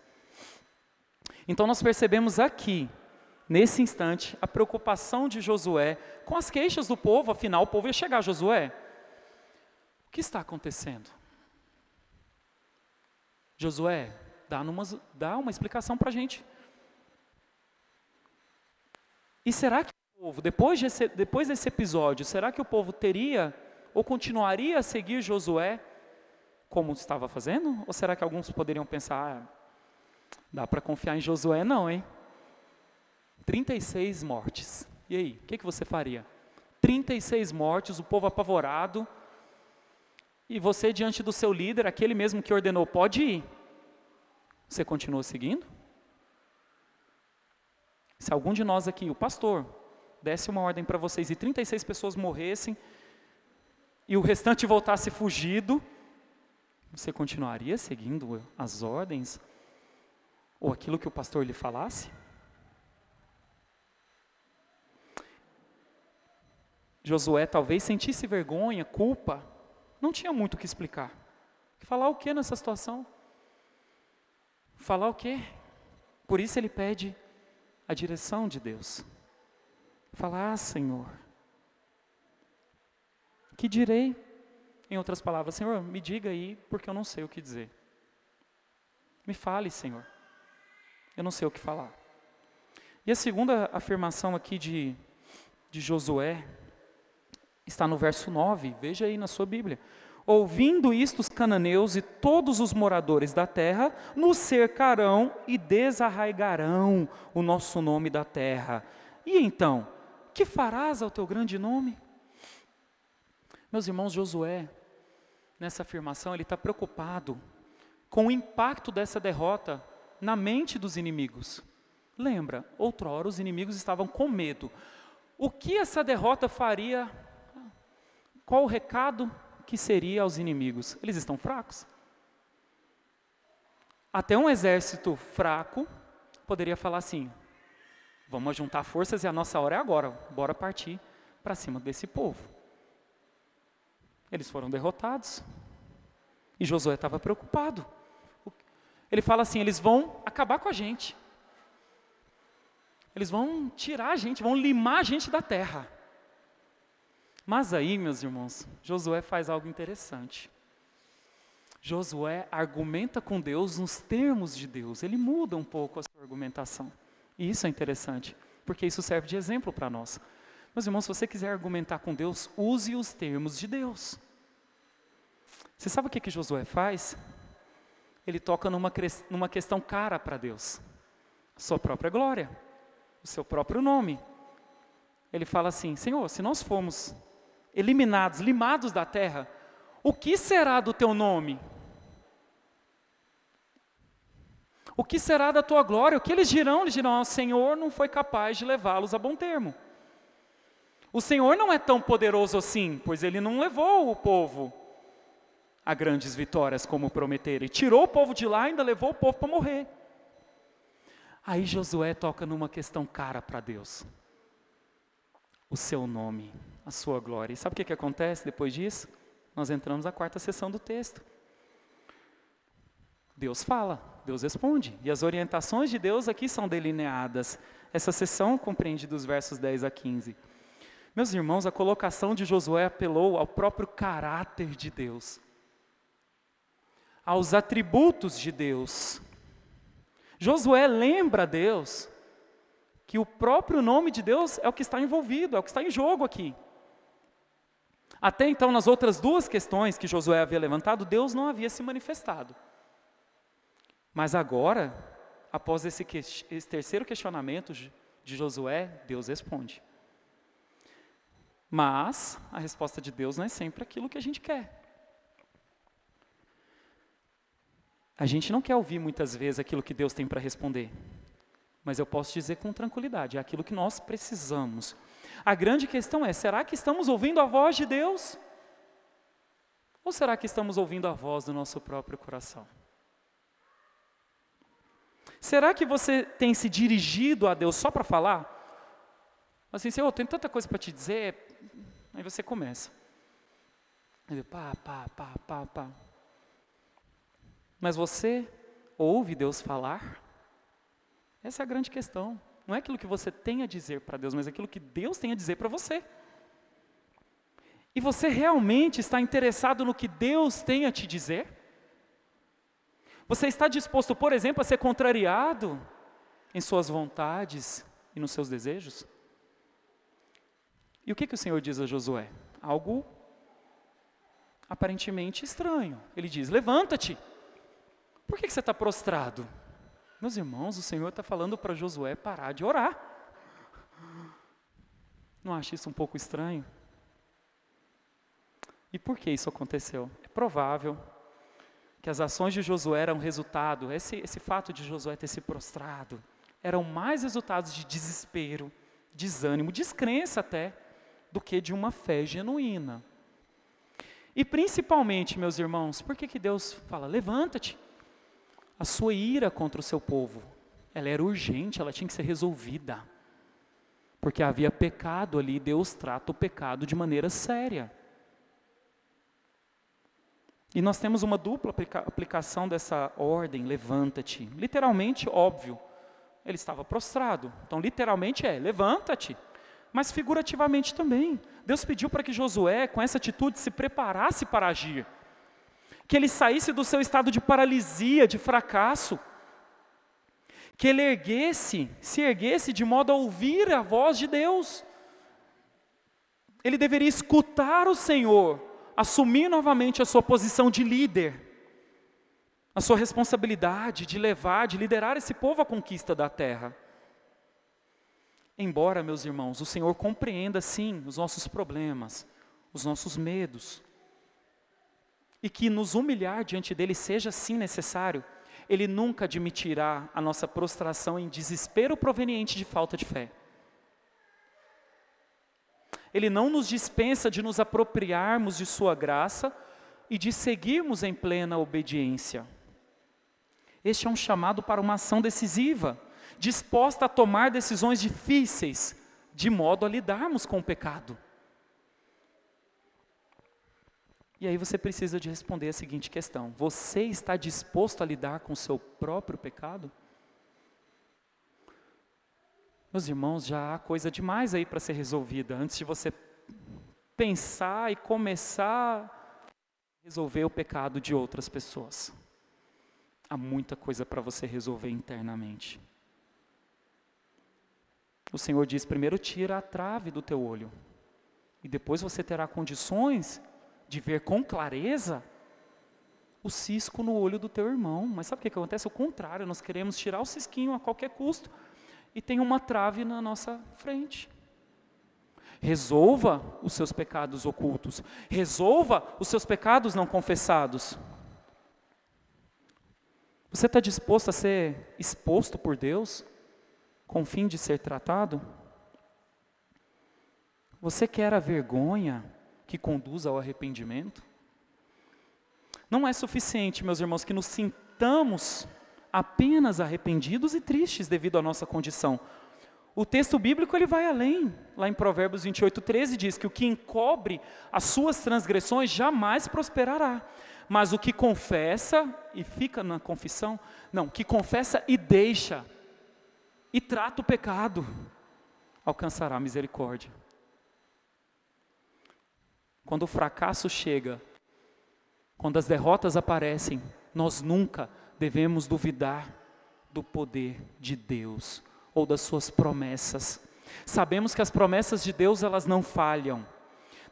Então nós percebemos aqui, nesse instante, a preocupação de Josué com as queixas do povo, afinal o povo ia chegar a Josué. O que está acontecendo? Josué, dá, dá uma explicação para a gente. E será que o povo, depois, de, depois desse episódio, será que o povo teria ou continuaria a seguir Josué como estava fazendo? Ou será que alguns poderiam pensar, ah, dá para confiar em Josué? Não, hein? 36 mortes. E aí, o que, que você faria? 36 mortes, o povo apavorado, e você diante do seu líder, aquele mesmo que ordenou, pode ir. Você continua seguindo? Se algum de nós aqui, o pastor, desse uma ordem para vocês e 36 pessoas morressem e o restante voltasse fugido, você continuaria seguindo as ordens ou aquilo que o pastor lhe falasse? Josué talvez sentisse vergonha, culpa, não tinha muito o que explicar. Falar o que nessa situação? Falar o que? Por isso ele pede a direção de Deus. Falar, ah, Senhor, que direi? Em outras palavras, Senhor, me diga aí, porque eu não sei o que dizer. Me fale, Senhor. Eu não sei o que falar. E a segunda afirmação aqui de, de Josué, Está no verso 9, veja aí na sua Bíblia. Ouvindo isto, os cananeus e todos os moradores da terra nos cercarão e desarraigarão o nosso nome da terra. E então, que farás ao teu grande nome? Meus irmãos, Josué, nessa afirmação, ele está preocupado com o impacto dessa derrota na mente dos inimigos. Lembra, outrora os inimigos estavam com medo. O que essa derrota faria qual o recado que seria aos inimigos? Eles estão fracos. Até um exército fraco poderia falar assim: vamos juntar forças e a nossa hora é agora, bora partir para cima desse povo. Eles foram derrotados. E Josué estava preocupado. Ele fala assim: eles vão acabar com a gente. Eles vão tirar a gente, vão limar a gente da terra. Mas aí, meus irmãos, Josué faz algo interessante. Josué argumenta com Deus nos termos de Deus, ele muda um pouco a sua argumentação. E isso é interessante, porque isso serve de exemplo para nós. Meus irmãos, se você quiser argumentar com Deus, use os termos de Deus. Você sabe o que, que Josué faz? Ele toca numa, numa questão cara para Deus: sua própria glória, o seu próprio nome. Ele fala assim: Senhor, se nós formos eliminados, limados da terra, o que será do teu nome? O que será da tua glória? O que eles dirão? Eles dirão: ah, o Senhor não foi capaz de levá-los a bom termo. O Senhor não é tão poderoso assim, pois ele não levou o povo a grandes vitórias como prometeram. E tirou o povo de lá e ainda levou o povo para morrer. Aí Josué toca numa questão cara para Deus. O seu nome, a sua glória. E sabe o que, que acontece depois disso? Nós entramos na quarta sessão do texto. Deus fala, Deus responde. E as orientações de Deus aqui são delineadas. Essa sessão compreende dos versos 10 a 15. Meus irmãos, a colocação de Josué apelou ao próprio caráter de Deus, aos atributos de Deus. Josué lembra a Deus que o próprio nome de Deus é o que está envolvido, é o que está em jogo aqui. Até então, nas outras duas questões que Josué havia levantado, Deus não havia se manifestado. Mas agora, após esse, que, esse terceiro questionamento de Josué, Deus responde. Mas a resposta de Deus não é sempre aquilo que a gente quer. A gente não quer ouvir muitas vezes aquilo que Deus tem para responder. Mas eu posso dizer com tranquilidade, é aquilo que nós precisamos. A grande questão é: será que estamos ouvindo a voz de Deus? Ou será que estamos ouvindo a voz do nosso próprio coração? Será que você tem se dirigido a Deus só para falar? Assim, Senhor, eu tenho tanta coisa para te dizer. Aí você começa. Aí, pá, pá, pá, pá, pá. Mas você ouve Deus falar? Essa é a grande questão. Não é aquilo que você tem a dizer para Deus, mas aquilo que Deus tem a dizer para você. E você realmente está interessado no que Deus tem a te dizer? Você está disposto, por exemplo, a ser contrariado em suas vontades e nos seus desejos? E o que, que o Senhor diz a Josué? Algo aparentemente estranho. Ele diz: Levanta-te. Por que, que você está prostrado? Meus irmãos, o Senhor está falando para Josué parar de orar. Não acha isso um pouco estranho? E por que isso aconteceu? É provável que as ações de Josué eram resultado, esse, esse fato de Josué ter se prostrado, eram mais resultados de desespero, desânimo, descrença até, do que de uma fé genuína. E principalmente, meus irmãos, por que, que Deus fala, levanta-te? A sua ira contra o seu povo, ela era urgente, ela tinha que ser resolvida. Porque havia pecado ali, Deus trata o pecado de maneira séria. E nós temos uma dupla aplica aplicação dessa ordem, levanta-te. Literalmente, óbvio, ele estava prostrado. Então, literalmente é, levanta-te. Mas figurativamente também. Deus pediu para que Josué, com essa atitude, se preparasse para agir que ele saísse do seu estado de paralisia, de fracasso, que ele erguesse, se erguesse de modo a ouvir a voz de Deus. Ele deveria escutar o Senhor, assumir novamente a sua posição de líder, a sua responsabilidade de levar, de liderar esse povo à conquista da terra. Embora, meus irmãos, o Senhor compreenda sim os nossos problemas, os nossos medos, e que nos humilhar diante dele seja sim necessário, ele nunca admitirá a nossa prostração em desespero proveniente de falta de fé. Ele não nos dispensa de nos apropriarmos de Sua graça e de seguirmos em plena obediência. Este é um chamado para uma ação decisiva, disposta a tomar decisões difíceis, de modo a lidarmos com o pecado. E aí você precisa de responder a seguinte questão: você está disposto a lidar com o seu próprio pecado? Meus irmãos, já há coisa demais aí para ser resolvida antes de você pensar e começar a resolver o pecado de outras pessoas. Há muita coisa para você resolver internamente. O Senhor diz: primeiro tira a trave do teu olho, e depois você terá condições de ver com clareza o cisco no olho do teu irmão. Mas sabe o que acontece? O contrário, nós queremos tirar o cisquinho a qualquer custo e tem uma trave na nossa frente. Resolva os seus pecados ocultos, resolva os seus pecados não confessados. Você está disposto a ser exposto por Deus com o fim de ser tratado? Você quer a vergonha que conduz ao arrependimento. Não é suficiente, meus irmãos, que nos sintamos apenas arrependidos e tristes devido à nossa condição. O texto bíblico ele vai além. Lá em Provérbios 28, 13 diz que o que encobre as suas transgressões jamais prosperará. Mas o que confessa e fica na confissão, não, que confessa e deixa e trata o pecado, alcançará misericórdia. Quando o fracasso chega, quando as derrotas aparecem, nós nunca devemos duvidar do poder de Deus ou das suas promessas. Sabemos que as promessas de Deus elas não falham.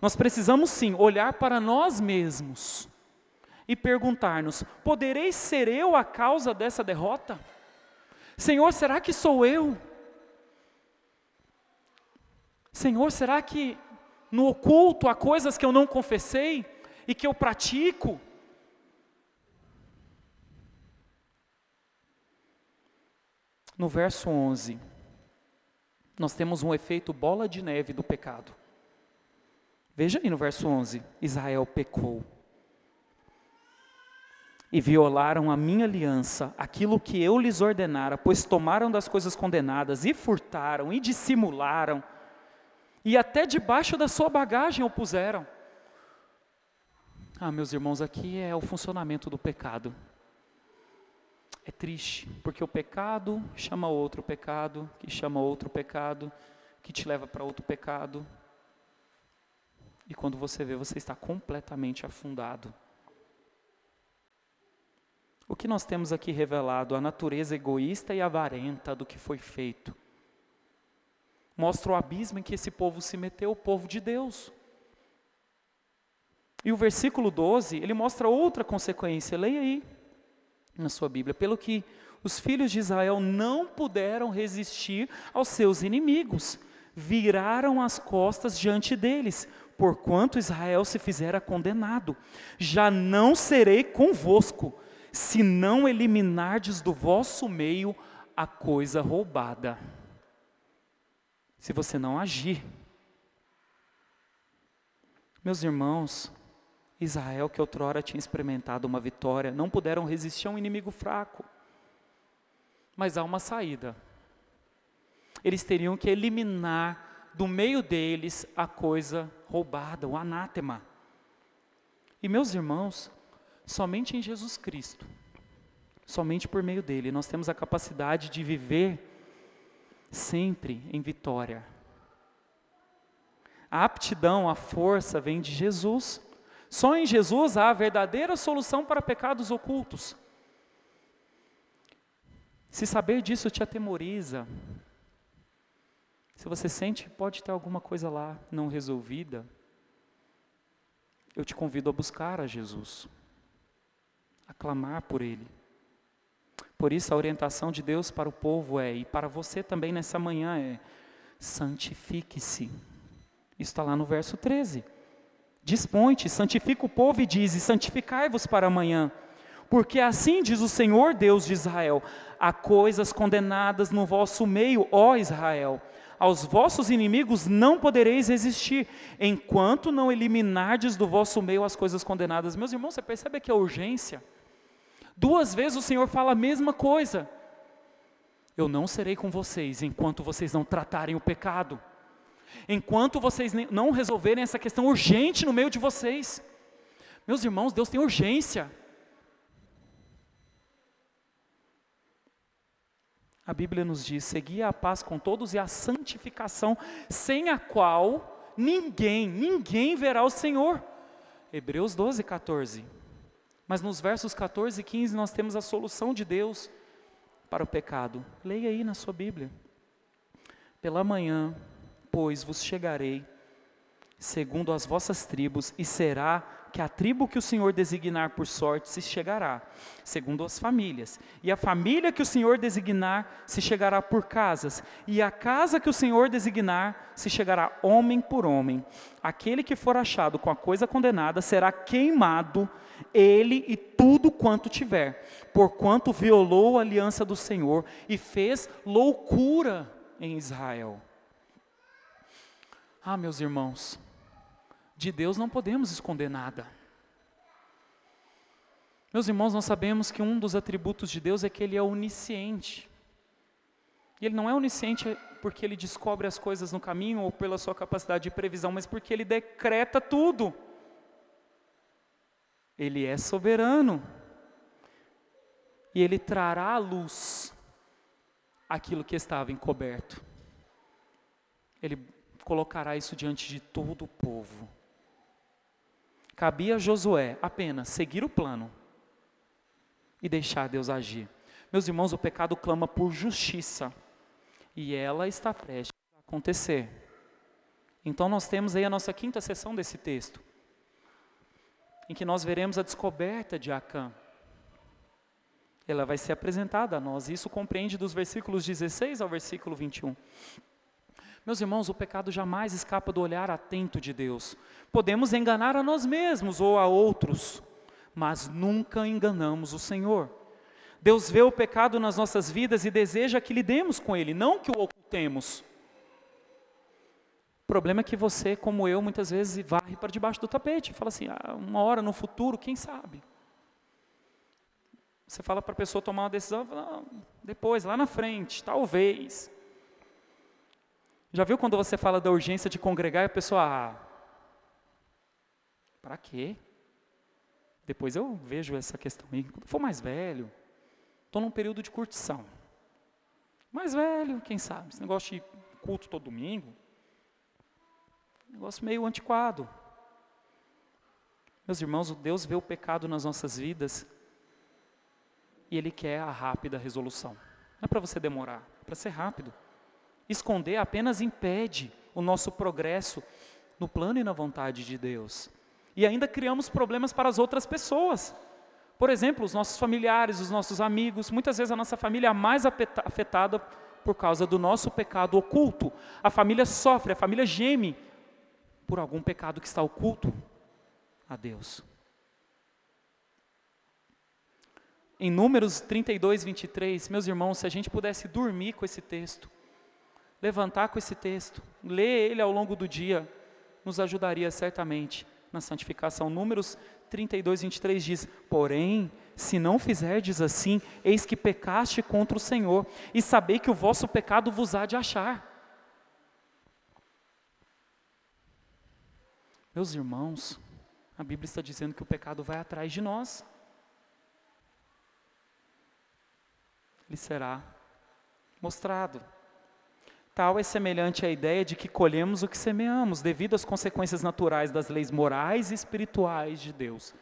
Nós precisamos sim olhar para nós mesmos e perguntar-nos: poderei ser eu a causa dessa derrota? Senhor, será que sou eu? Senhor, será que no oculto há coisas que eu não confessei e que eu pratico. No verso 11, nós temos um efeito bola de neve do pecado. Veja aí no verso 11: Israel pecou e violaram a minha aliança, aquilo que eu lhes ordenara, pois tomaram das coisas condenadas e furtaram e dissimularam e até debaixo da sua bagagem o puseram. Ah, meus irmãos, aqui é o funcionamento do pecado. É triste, porque o pecado chama outro pecado, que chama outro pecado, que te leva para outro pecado. E quando você vê, você está completamente afundado. O que nós temos aqui revelado? A natureza egoísta e avarenta do que foi feito mostra o abismo em que esse povo se meteu, o povo de Deus. E o versículo 12, ele mostra outra consequência, leia aí na sua Bíblia, pelo que os filhos de Israel não puderam resistir aos seus inimigos, viraram as costas diante deles, porquanto Israel se fizera condenado. Já não serei convosco, se não eliminardes do vosso meio a coisa roubada se você não agir. Meus irmãos, Israel, que outrora tinha experimentado uma vitória, não puderam resistir a um inimigo fraco. Mas há uma saída. Eles teriam que eliminar do meio deles a coisa roubada, o anátema. E meus irmãos, somente em Jesus Cristo, somente por meio dele, nós temos a capacidade de viver sempre em vitória. A aptidão, a força vem de Jesus. Só em Jesus há a verdadeira solução para pecados ocultos. Se saber disso te atemoriza, se você sente que pode ter alguma coisa lá não resolvida, eu te convido a buscar a Jesus, a clamar por Ele. Por isso, a orientação de Deus para o povo é, e para você também nessa manhã é: santifique-se. Isso está lá no verso 13. Dispõe-te, santifica o povo e diz: santificai-vos para amanhã. Porque assim diz o Senhor Deus de Israel: há coisas condenadas no vosso meio, ó Israel. Aos vossos inimigos não podereis resistir, enquanto não eliminardes do vosso meio as coisas condenadas. Meus irmãos, você percebe aqui a urgência? Duas vezes o Senhor fala a mesma coisa. Eu não serei com vocês enquanto vocês não tratarem o pecado. Enquanto vocês não resolverem essa questão urgente no meio de vocês. Meus irmãos, Deus tem urgência. A Bíblia nos diz: seguir a paz com todos e a santificação, sem a qual ninguém, ninguém verá o Senhor. Hebreus 12, 14. Mas nos versos 14 e 15 nós temos a solução de Deus para o pecado. Leia aí na sua Bíblia. Pela manhã, pois vos chegarei, segundo as vossas tribos, e será que a tribo que o Senhor designar por sorte se chegará, segundo as famílias, e a família que o Senhor designar se chegará por casas, e a casa que o Senhor designar se chegará homem por homem. Aquele que for achado com a coisa condenada será queimado, ele e tudo quanto tiver, porquanto violou a aliança do Senhor e fez loucura em Israel. Ah, meus irmãos, de Deus não podemos esconder nada. Meus irmãos, nós sabemos que um dos atributos de Deus é que Ele é onisciente. E Ele não é onisciente porque Ele descobre as coisas no caminho ou pela sua capacidade de previsão, mas porque Ele decreta tudo. Ele é soberano. E Ele trará à luz aquilo que estava encoberto. Ele colocará isso diante de todo o povo. Cabia a Josué apenas seguir o plano e deixar Deus agir. Meus irmãos, o pecado clama por justiça e ela está prestes a acontecer. Então, nós temos aí a nossa quinta sessão desse texto, em que nós veremos a descoberta de Acã. Ela vai ser apresentada a nós, isso compreende dos versículos 16 ao versículo 21. Meus irmãos, o pecado jamais escapa do olhar atento de Deus. Podemos enganar a nós mesmos ou a outros, mas nunca enganamos o Senhor. Deus vê o pecado nas nossas vidas e deseja que lidemos com ele, não que o ocultemos. Problema é que você, como eu, muitas vezes varre para debaixo do tapete, fala assim: ah, uma hora no futuro, quem sabe? Você fala para a pessoa tomar uma decisão, fala, depois, lá na frente, talvez. Já viu quando você fala da urgência de congregar e a pessoa, ah, para quê? Depois eu vejo essa questão aí. Quando for mais velho, estou num período de curtição. Mais velho, quem sabe? Esse negócio de culto todo domingo, negócio meio antiquado. Meus irmãos, Deus vê o pecado nas nossas vidas e Ele quer a rápida resolução. Não é para você demorar, é para ser rápido. Esconder apenas impede o nosso progresso no plano e na vontade de Deus. E ainda criamos problemas para as outras pessoas. Por exemplo, os nossos familiares, os nossos amigos, muitas vezes a nossa família é a mais afetada por causa do nosso pecado oculto. A família sofre, a família geme por algum pecado que está oculto a Deus. Em Números 32, 23, meus irmãos, se a gente pudesse dormir com esse texto, levantar com esse texto, ler ele ao longo do dia, nos ajudaria certamente na santificação. Números 32, 23 diz: Porém, se não fizerdes assim, eis que pecaste contra o Senhor, e sabei que o vosso pecado vos há de achar. Meus irmãos, a Bíblia está dizendo que o pecado vai atrás de nós. Ele será mostrado. Tal é semelhante à ideia de que colhemos o que semeamos, devido às consequências naturais das leis morais e espirituais de Deus.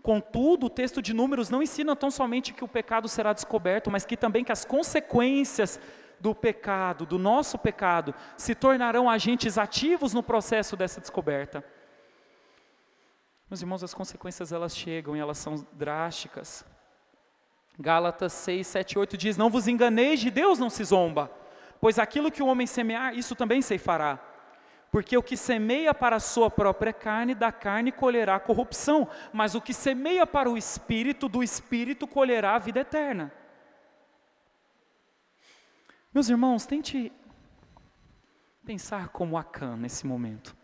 Contudo, o texto de Números não ensina tão somente que o pecado será descoberto, mas que também que as consequências do pecado, do nosso pecado, se tornarão agentes ativos no processo dessa descoberta. Meus irmãos, as consequências elas chegam e elas são drásticas. Gálatas 6, 7, 8 diz: Não vos enganeis, de Deus não se zomba pois aquilo que o homem semear, isso também se fará. Porque o que semeia para a sua própria carne, da carne colherá corrupção, mas o que semeia para o espírito, do espírito colherá a vida eterna. Meus irmãos, tente pensar como Acã nesse momento.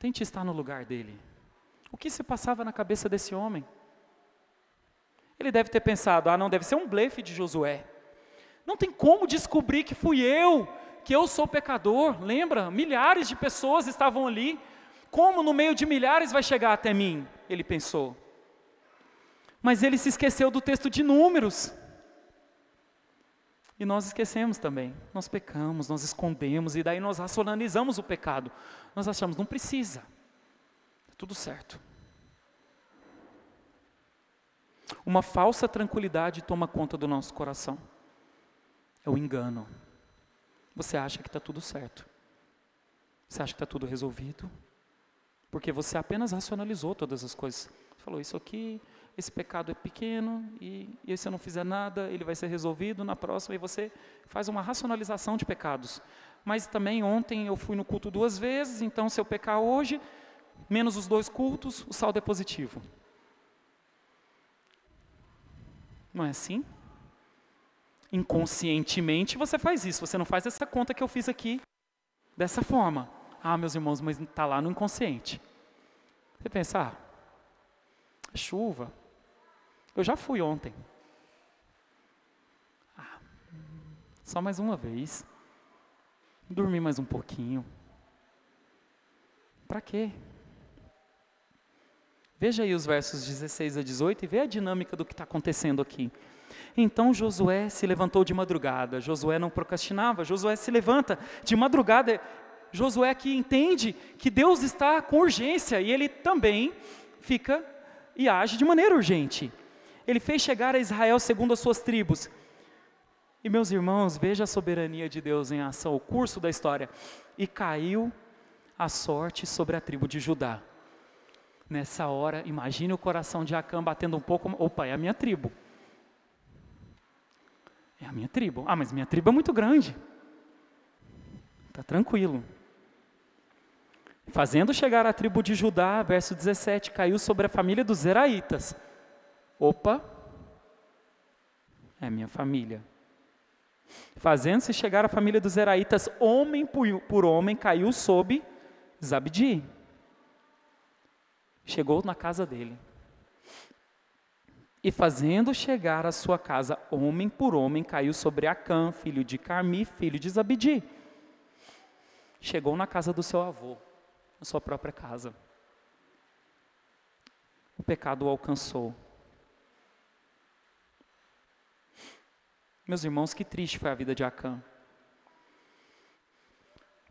Tente estar no lugar dele. O que se passava na cabeça desse homem? Ele deve ter pensado: ah, não, deve ser um blefe de Josué. Não tem como descobrir que fui eu, que eu sou pecador. Lembra? Milhares de pessoas estavam ali. Como no meio de milhares vai chegar até mim? Ele pensou. Mas ele se esqueceu do texto de Números. E nós esquecemos também. Nós pecamos, nós escondemos e daí nós racionalizamos o pecado. Nós achamos, não precisa. Tá tudo certo. Uma falsa tranquilidade toma conta do nosso coração. É o engano. Você acha que está tudo certo. Você acha que está tudo resolvido. Porque você apenas racionalizou todas as coisas. Falou, isso aqui esse pecado é pequeno e, e se eu não fizer nada, ele vai ser resolvido na próxima, e você faz uma racionalização de pecados. Mas também ontem eu fui no culto duas vezes, então se eu pecar hoje, menos os dois cultos, o saldo é positivo. Não é assim? Inconscientemente você faz isso, você não faz essa conta que eu fiz aqui dessa forma. Ah, meus irmãos, mas está lá no inconsciente. Você pensa, ah, chuva, eu já fui ontem. Ah, só mais uma vez. Dormir mais um pouquinho. Para quê? Veja aí os versos 16 a 18 e vê a dinâmica do que está acontecendo aqui. Então Josué se levantou de madrugada. Josué não procrastinava. Josué se levanta de madrugada. Josué que entende que Deus está com urgência e ele também fica e age de maneira urgente. Ele fez chegar a Israel segundo as suas tribos. E meus irmãos, veja a soberania de Deus em ação, o curso da história. E caiu a sorte sobre a tribo de Judá. Nessa hora, imagine o coração de Acã batendo um pouco. Opa, é a minha tribo. É a minha tribo. Ah, mas minha tribo é muito grande. Está tranquilo. Fazendo chegar a tribo de Judá, verso 17, caiu sobre a família dos Zeraitas. Opa, é minha família. Fazendo-se chegar a família dos Zeraitas, homem por homem, caiu sob Zabdi. Chegou na casa dele. E fazendo chegar a sua casa, homem por homem, caiu sobre Acã, filho de Carmi, filho de Zabdi. Chegou na casa do seu avô, na sua própria casa. O pecado o alcançou. Meus irmãos, que triste foi a vida de Acã.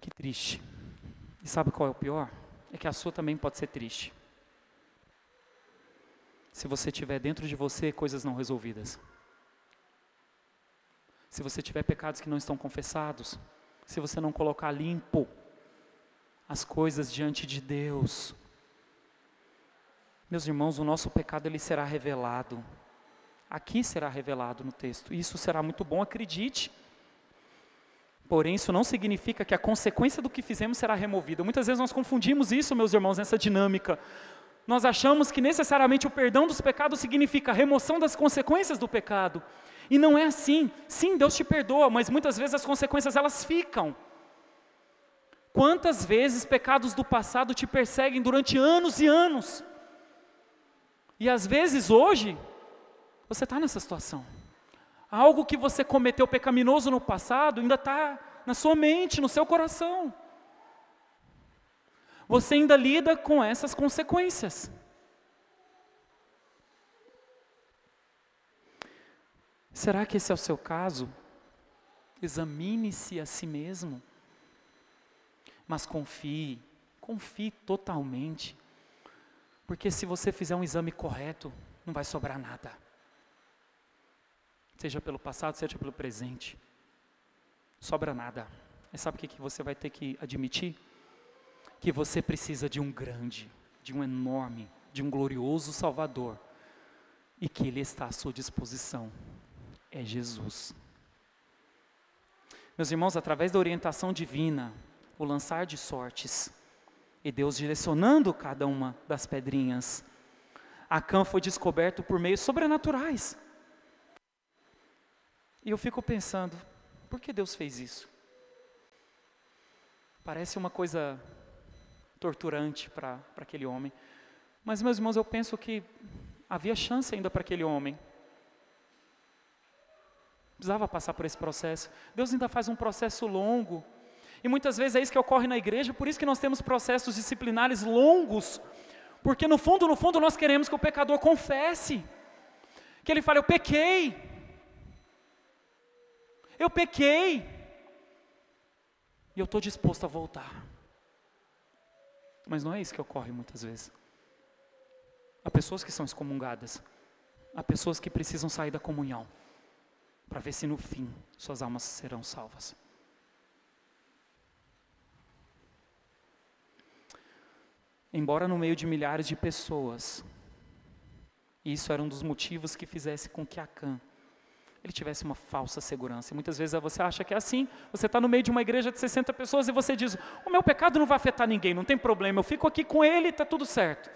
Que triste. E sabe qual é o pior? É que a sua também pode ser triste. Se você tiver dentro de você coisas não resolvidas. Se você tiver pecados que não estão confessados. Se você não colocar limpo as coisas diante de Deus. Meus irmãos, o nosso pecado ele será revelado aqui será revelado no texto. Isso será muito bom, acredite. Porém, isso não significa que a consequência do que fizemos será removida. Muitas vezes nós confundimos isso, meus irmãos, nessa dinâmica. Nós achamos que necessariamente o perdão dos pecados significa remoção das consequências do pecado. E não é assim. Sim, Deus te perdoa, mas muitas vezes as consequências elas ficam. Quantas vezes pecados do passado te perseguem durante anos e anos? E às vezes hoje você está nessa situação. Algo que você cometeu pecaminoso no passado ainda está na sua mente, no seu coração. Você ainda lida com essas consequências. Será que esse é o seu caso? Examine-se a si mesmo. Mas confie, confie totalmente. Porque se você fizer um exame correto, não vai sobrar nada seja pelo passado, seja pelo presente. Sobra nada. Mas sabe o que você vai ter que admitir? Que você precisa de um grande, de um enorme, de um glorioso Salvador. E que Ele está à sua disposição. É Jesus. Meus irmãos, através da orientação divina, o lançar de sortes, e Deus direcionando cada uma das pedrinhas, Acã foi descoberto por meios sobrenaturais. E eu fico pensando, por que Deus fez isso? Parece uma coisa torturante para aquele homem. Mas, meus irmãos, eu penso que havia chance ainda para aquele homem. Precisava passar por esse processo. Deus ainda faz um processo longo. E muitas vezes é isso que ocorre na igreja, por isso que nós temos processos disciplinares longos, porque no fundo, no fundo, nós queremos que o pecador confesse, que ele fale: Eu pequei, eu pequei, e eu estou disposto a voltar. Mas não é isso que ocorre muitas vezes. Há pessoas que são excomungadas, há pessoas que precisam sair da comunhão, para ver se no fim suas almas serão salvas. Embora no meio de milhares de pessoas, isso era um dos motivos que fizesse com que Acã ele tivesse uma falsa segurança. E muitas vezes você acha que é assim, você está no meio de uma igreja de 60 pessoas e você diz: O meu pecado não vai afetar ninguém, não tem problema, eu fico aqui com ele está tudo certo.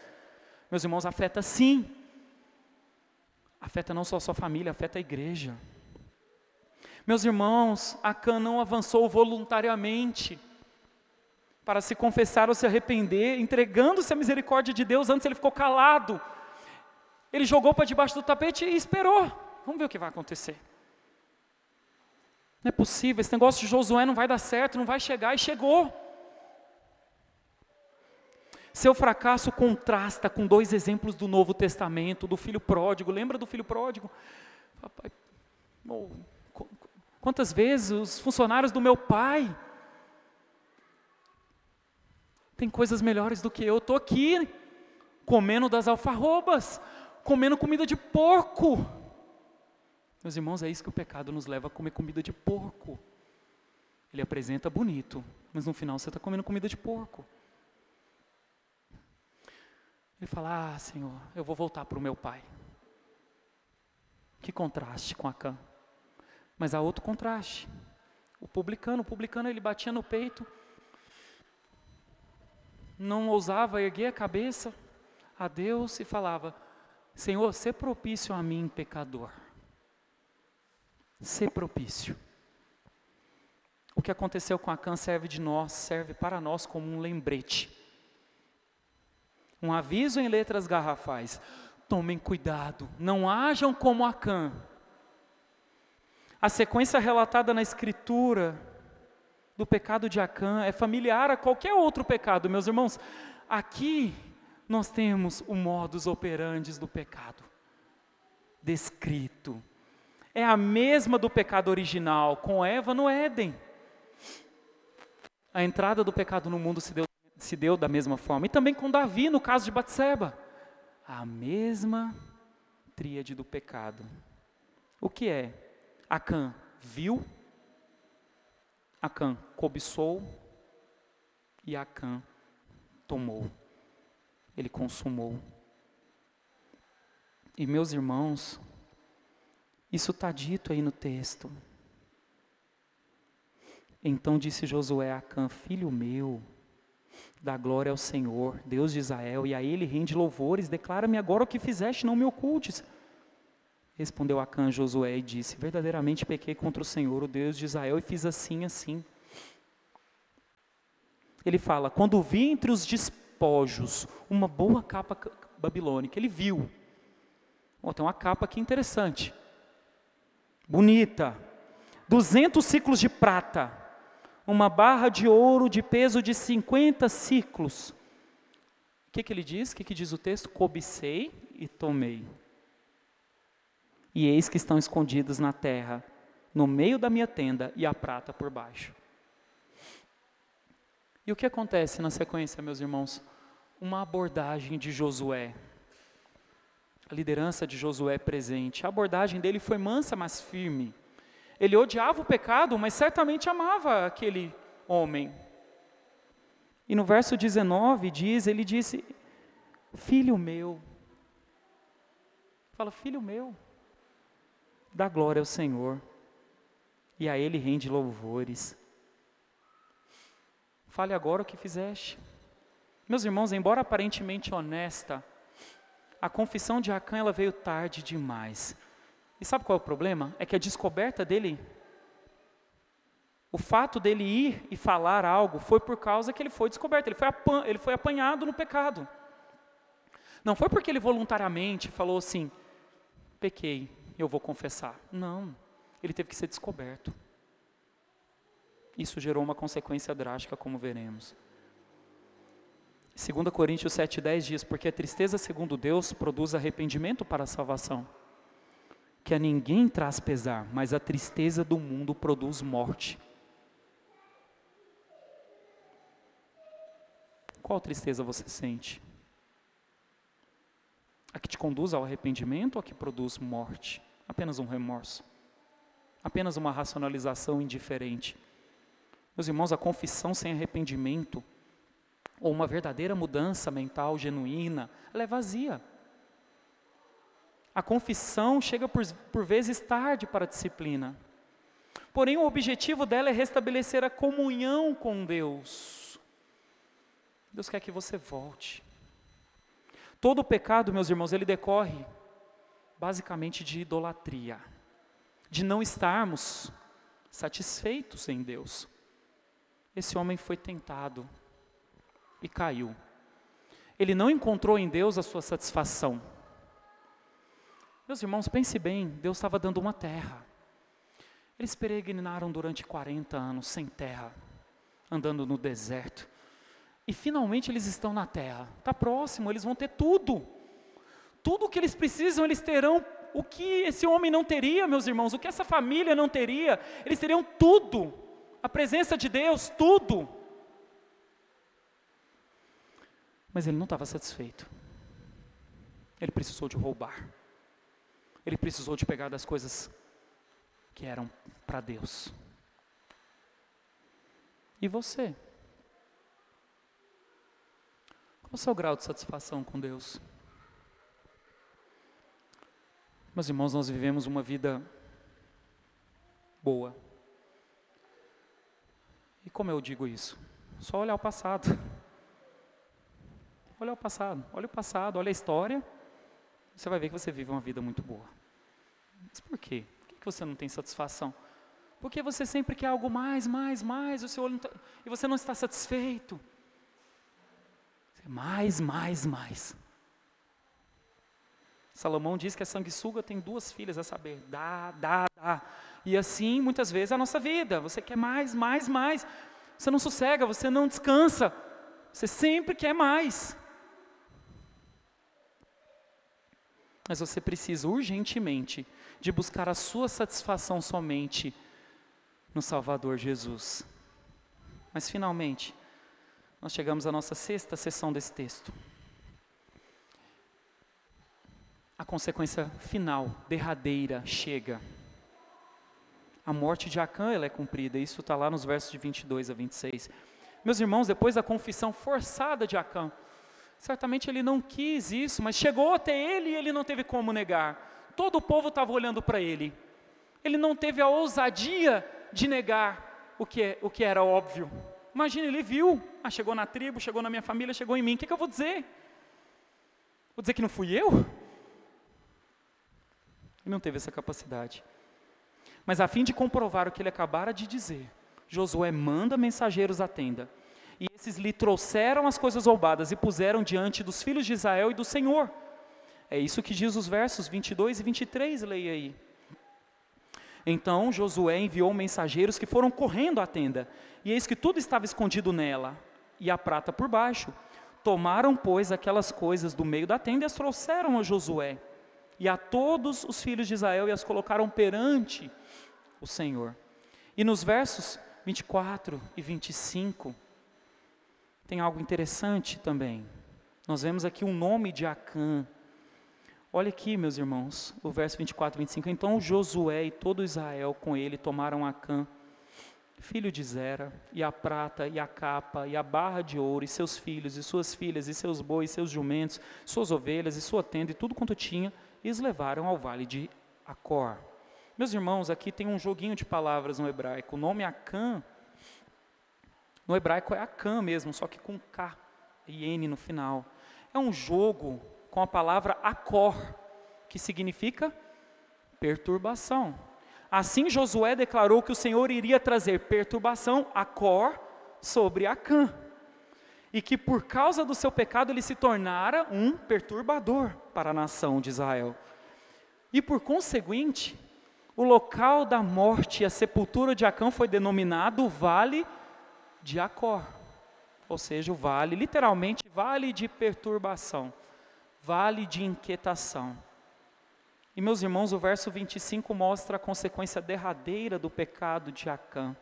Meus irmãos, afeta sim. Afeta não só a sua família, afeta a igreja. Meus irmãos, Acã não avançou voluntariamente para se confessar ou se arrepender, entregando-se à misericórdia de Deus, antes ele ficou calado. Ele jogou para debaixo do tapete e esperou. Vamos ver o que vai acontecer. Não é possível, esse negócio de Josué não vai dar certo, não vai chegar, e chegou. Seu fracasso contrasta com dois exemplos do Novo Testamento, do filho pródigo. Lembra do filho pródigo? Papai, oh, quantas vezes os funcionários do meu pai tem coisas melhores do que eu. Estou aqui comendo das alfarrobas, comendo comida de porco. Meus irmãos, é isso que o pecado nos leva a comer comida de porco. Ele apresenta bonito, mas no final você está comendo comida de porco. Ele fala: Ah, Senhor, eu vou voltar para o meu pai. Que contraste com Acã. Mas há outro contraste. O publicano, o publicano ele batia no peito, não ousava erguer a cabeça a Deus e falava: Senhor, se propício a mim, pecador. Se propício. O que aconteceu com Acã serve de nós, serve para nós como um lembrete. Um aviso em letras garrafais. Tomem cuidado, não hajam como Acã. A sequência relatada na Escritura do pecado de Acã é familiar a qualquer outro pecado, meus irmãos. Aqui nós temos o modus operandi do pecado descrito. É a mesma do pecado original com Eva no Éden. A entrada do pecado no mundo se deu, se deu da mesma forma. E também com Davi, no caso de Batseba. A mesma tríade do pecado. O que é? Acã viu Acã cobiçou e Acã tomou. Ele consumou. E meus irmãos, isso está dito aí no texto. Então disse Josué a Acã, filho meu, dá glória ao Senhor, Deus de Israel, e a ele rende louvores, declara-me agora o que fizeste, não me ocultes. Respondeu Acã Josué e disse: Verdadeiramente pequei contra o Senhor, o Deus de Israel, e fiz assim, assim. Ele fala: Quando vi entre os despojos uma boa capa babilônica, ele viu. Oh, tem uma capa aqui interessante, bonita, 200 ciclos de prata, uma barra de ouro de peso de 50 ciclos. O que, que ele diz? O que, que diz o texto? Cobicei e tomei e eis que estão escondidos na terra, no meio da minha tenda, e a prata por baixo. E o que acontece na sequência, meus irmãos? Uma abordagem de Josué. A liderança de Josué presente. A abordagem dele foi mansa, mas firme. Ele odiava o pecado, mas certamente amava aquele homem. E no verso 19 diz, ele disse: "Filho meu". Fala: "Filho meu" dá glória ao Senhor e a Ele rende louvores. Fale agora o que fizeste. Meus irmãos, embora aparentemente honesta, a confissão de Acã ela veio tarde demais. E sabe qual é o problema? É que a descoberta dele, o fato dele ir e falar algo, foi por causa que ele foi descoberto, ele foi, ele foi apanhado no pecado. Não foi porque ele voluntariamente falou assim: pequei, eu vou confessar. Não, ele teve que ser descoberto. Isso gerou uma consequência drástica, como veremos. 2 Coríntios 7,10 diz: Porque a tristeza, segundo Deus, produz arrependimento para a salvação, que a ninguém traz pesar, mas a tristeza do mundo produz morte. Qual tristeza você sente? A que te conduz ao arrependimento ou a que produz morte? Apenas um remorso. Apenas uma racionalização indiferente. Meus irmãos, a confissão sem arrependimento, ou uma verdadeira mudança mental genuína, ela é vazia. A confissão chega por, por vezes tarde para a disciplina. Porém, o objetivo dela é restabelecer a comunhão com Deus. Deus quer que você volte. Todo o pecado, meus irmãos, ele decorre basicamente de idolatria, de não estarmos satisfeitos em Deus. Esse homem foi tentado e caiu. Ele não encontrou em Deus a sua satisfação. Meus irmãos, pense bem, Deus estava dando uma terra. Eles peregrinaram durante 40 anos sem terra, andando no deserto. E finalmente eles estão na terra. Está próximo, eles vão ter tudo. Tudo o que eles precisam, eles terão. O que esse homem não teria, meus irmãos, o que essa família não teria, eles teriam tudo. A presença de Deus, tudo. Mas ele não estava satisfeito. Ele precisou de roubar. Ele precisou de pegar das coisas que eram para Deus. E você? Qual o seu grau de satisfação com Deus? Meus irmãos, nós vivemos uma vida boa. E como eu digo isso? Só olhar o passado. Olha o passado, olha o passado, olha a história. Você vai ver que você vive uma vida muito boa. Mas por quê? Por que você não tem satisfação? Porque você sempre quer algo mais, mais, mais, o seu olho tá, e você não está satisfeito. Mais, mais, mais. Salomão diz que a sanguessuga tem duas filhas, a saber, dá, dá, dá. E assim, muitas vezes, é a nossa vida. Você quer mais, mais, mais. Você não sossega, você não descansa. Você sempre quer mais. Mas você precisa urgentemente de buscar a sua satisfação somente no Salvador Jesus. Mas finalmente, nós chegamos à nossa sexta sessão desse texto. A consequência final, derradeira, chega. A morte de Acã ela é cumprida, isso está lá nos versos de 22 a 26. Meus irmãos, depois da confissão forçada de Acã, certamente ele não quis isso, mas chegou até ele e ele não teve como negar. Todo o povo estava olhando para ele. Ele não teve a ousadia de negar o que, é, o que era óbvio. Imagina, ele viu, ah, chegou na tribo, chegou na minha família, chegou em mim, o que, que eu vou dizer? Vou dizer que não fui eu? Ele não teve essa capacidade. Mas a fim de comprovar o que ele acabara de dizer, Josué manda mensageiros à tenda. E esses lhe trouxeram as coisas roubadas e puseram diante dos filhos de Israel e do Senhor. É isso que diz os versos 22 e 23, leia aí. Então Josué enviou mensageiros que foram correndo à tenda, e eis que tudo estava escondido nela, e a prata por baixo. Tomaram, pois, aquelas coisas do meio da tenda e as trouxeram a Josué, e a todos os filhos de Israel, e as colocaram perante o Senhor. E nos versos 24 e 25, tem algo interessante também. Nós vemos aqui o um nome de Acã, Olha aqui, meus irmãos, o verso 24 e 25. Então Josué e todo Israel com ele tomaram Acã, filho de Zera, e a prata, e a capa, e a barra de ouro, e seus filhos, e suas filhas, e seus bois, seus jumentos, suas ovelhas, e sua tenda, e tudo quanto tinha, e os levaram ao vale de Acor. Meus irmãos, aqui tem um joguinho de palavras no hebraico. O nome Acã, no hebraico é Acã mesmo, só que com K e N no final. É um jogo com a palavra acor, que significa perturbação. Assim Josué declarou que o Senhor iria trazer perturbação, acor, sobre Acã. E que por causa do seu pecado ele se tornara um perturbador para a nação de Israel. E por conseguinte, o local da morte e a sepultura de Acã foi denominado Vale de Acor, ou seja, o vale, literalmente, vale de perturbação, vale de inquietação. E meus irmãos, o verso 25 mostra a consequência derradeira do pecado de Acã.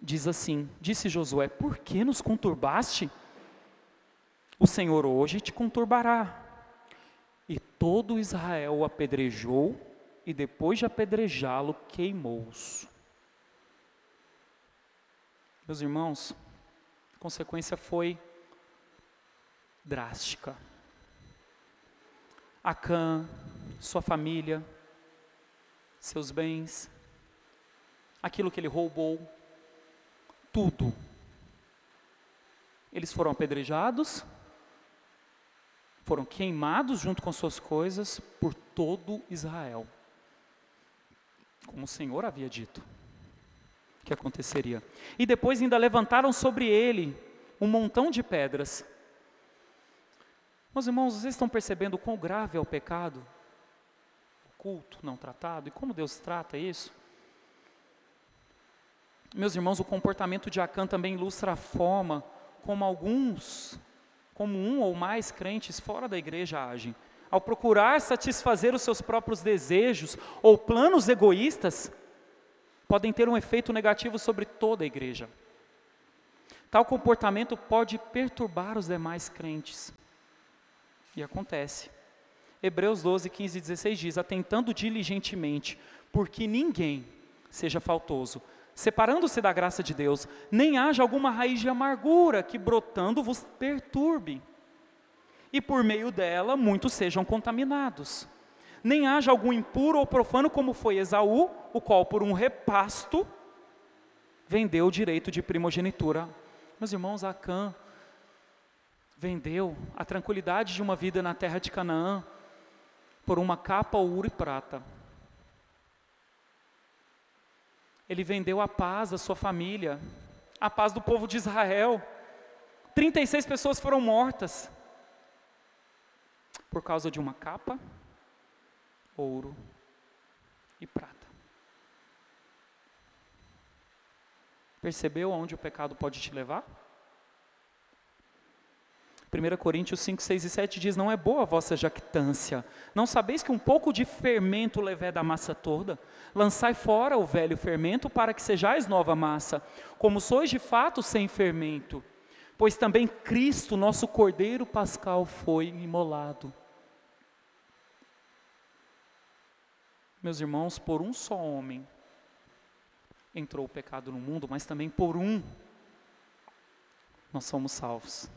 Diz assim: Disse Josué: Por que nos conturbaste? O Senhor hoje te conturbará. E todo Israel o apedrejou e depois de apedrejá-lo, queimou-os. Meus irmãos, a consequência foi drástica. Acã, sua família, seus bens, aquilo que ele roubou, tudo. Eles foram apedrejados, foram queimados junto com suas coisas por todo Israel como o Senhor havia dito que aconteceria. E depois ainda levantaram sobre ele um montão de pedras. Meus irmãos, vocês estão percebendo o quão grave é o pecado? Oculto, não tratado, e como Deus trata isso? Meus irmãos, o comportamento de Acã também ilustra a forma como alguns, como um ou mais crentes fora da igreja agem ao procurar satisfazer os seus próprios desejos ou planos egoístas, podem ter um efeito negativo sobre toda a igreja. Tal comportamento pode perturbar os demais crentes. E acontece. Hebreus 12, 15 e 16 diz: Atentando diligentemente, porque ninguém seja faltoso, separando-se da graça de Deus, nem haja alguma raiz de amargura que brotando vos perturbe e por meio dela muitos sejam contaminados. Nem haja algum impuro ou profano como foi Esaú, o qual por um repasto vendeu o direito de primogenitura. Meus irmãos, Acã vendeu a tranquilidade de uma vida na terra de Canaã por uma capa, ouro e prata. Ele vendeu a paz da sua família, a paz do povo de Israel. 36 pessoas foram mortas por causa de uma capa, ouro e prata. Percebeu aonde o pecado pode te levar? 1 Coríntios 5, 6 e 7 diz: Não é boa a vossa jactância. Não sabeis que um pouco de fermento levé da massa toda? Lançai fora o velho fermento, para que sejais nova massa, como sois de fato sem fermento pois também Cristo, nosso Cordeiro Pascal, foi imolado. Meus irmãos, por um só homem entrou o pecado no mundo, mas também por um nós somos salvos.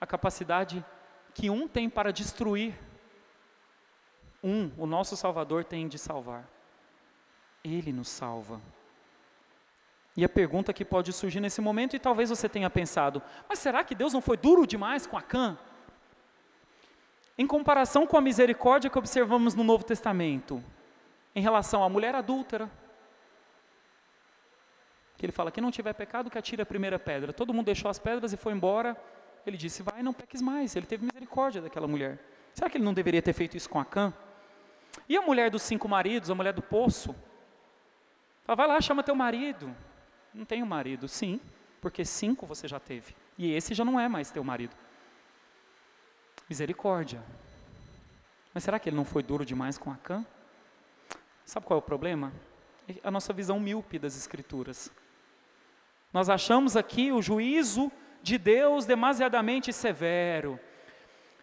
A capacidade que um tem para destruir, um, o nosso Salvador, tem de salvar. Ele nos salva. E a pergunta que pode surgir nesse momento, e talvez você tenha pensado, mas será que Deus não foi duro demais com Acã? Em comparação com a misericórdia que observamos no Novo Testamento, em relação à mulher adúltera, que ele fala: quem não tiver pecado, que atire a primeira pedra. Todo mundo deixou as pedras e foi embora. Ele disse: vai, não peques mais. Ele teve misericórdia daquela mulher. Será que ele não deveria ter feito isso com Acã? E a mulher dos cinco maridos, a mulher do poço? Fala, vai lá, chama teu marido. Não tenho marido. Sim, porque cinco você já teve. E esse já não é mais teu marido. Misericórdia. Mas será que ele não foi duro demais com Acã? Sabe qual é o problema? É a nossa visão míope das Escrituras. Nós achamos aqui o juízo de Deus demasiadamente severo.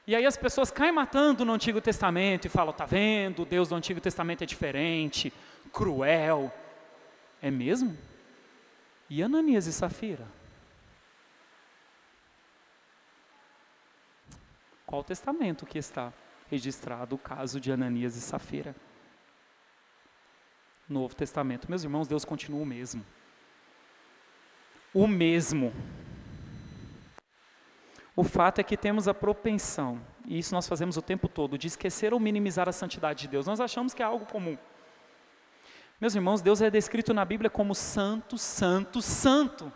E aí as pessoas caem matando no Antigo Testamento e falam: tá vendo, Deus do Antigo Testamento é diferente, cruel. É mesmo? E Ananias e Safira? Qual testamento que está registrado o caso de Ananias e Safira? Novo Testamento. Meus irmãos, Deus continua o mesmo. O mesmo. O fato é que temos a propensão, e isso nós fazemos o tempo todo, de esquecer ou minimizar a santidade de Deus. Nós achamos que é algo comum. Meus irmãos, Deus é descrito na Bíblia como santo, santo, santo.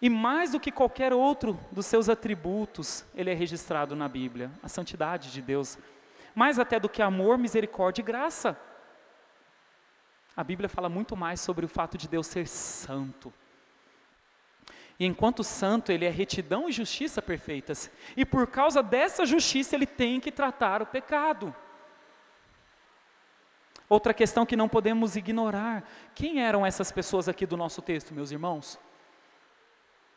E mais do que qualquer outro dos seus atributos, ele é registrado na Bíblia, a santidade de Deus. mais até do que amor, misericórdia e graça. A Bíblia fala muito mais sobre o fato de Deus ser santo. E enquanto santo, ele é retidão e justiça perfeitas. E por causa dessa justiça, ele tem que tratar o pecado. Outra questão que não podemos ignorar: quem eram essas pessoas aqui do nosso texto, meus irmãos?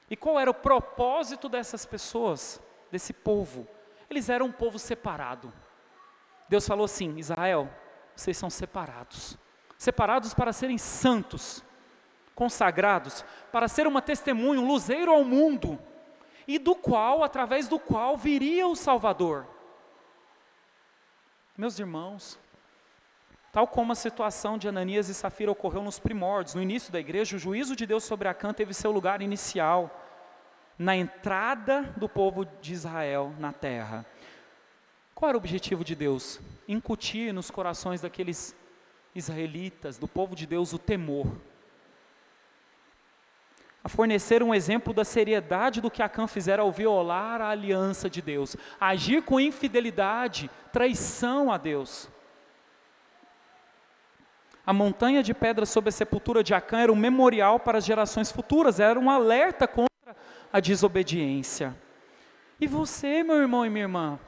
E qual era o propósito dessas pessoas, desse povo? Eles eram um povo separado. Deus falou assim: Israel, vocês são separados separados para serem santos, consagrados, para ser uma testemunha, um luzeiro ao mundo, e do qual, através do qual viria o Salvador. Meus irmãos, tal como a situação de Ananias e Safira ocorreu nos primórdios, no início da igreja, o juízo de Deus sobre Acã teve seu lugar inicial na entrada do povo de Israel na terra. Qual era o objetivo de Deus? Incutir nos corações daqueles israelitas, do povo de Deus, o temor. A fornecer um exemplo da seriedade do que Acã fizera ao violar a aliança de Deus, a agir com infidelidade, traição a Deus. A montanha de pedras sobre a sepultura de Acã era um memorial para as gerações futuras, era um alerta contra a desobediência. E você, meu irmão e minha irmã,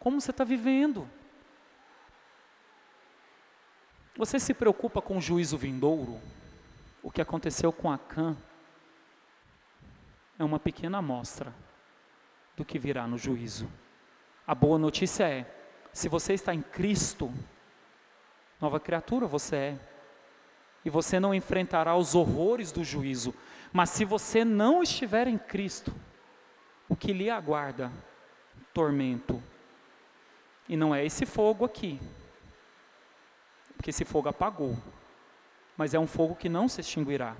como você está vivendo? Você se preocupa com o juízo vindouro? O que aconteceu com Acã é uma pequena amostra do que virá no juízo. A boa notícia é: se você está em Cristo, nova criatura você é. E você não enfrentará os horrores do juízo. Mas se você não estiver em Cristo, o que lhe aguarda? Tormento. E não é esse fogo aqui, porque esse fogo apagou, mas é um fogo que não se extinguirá.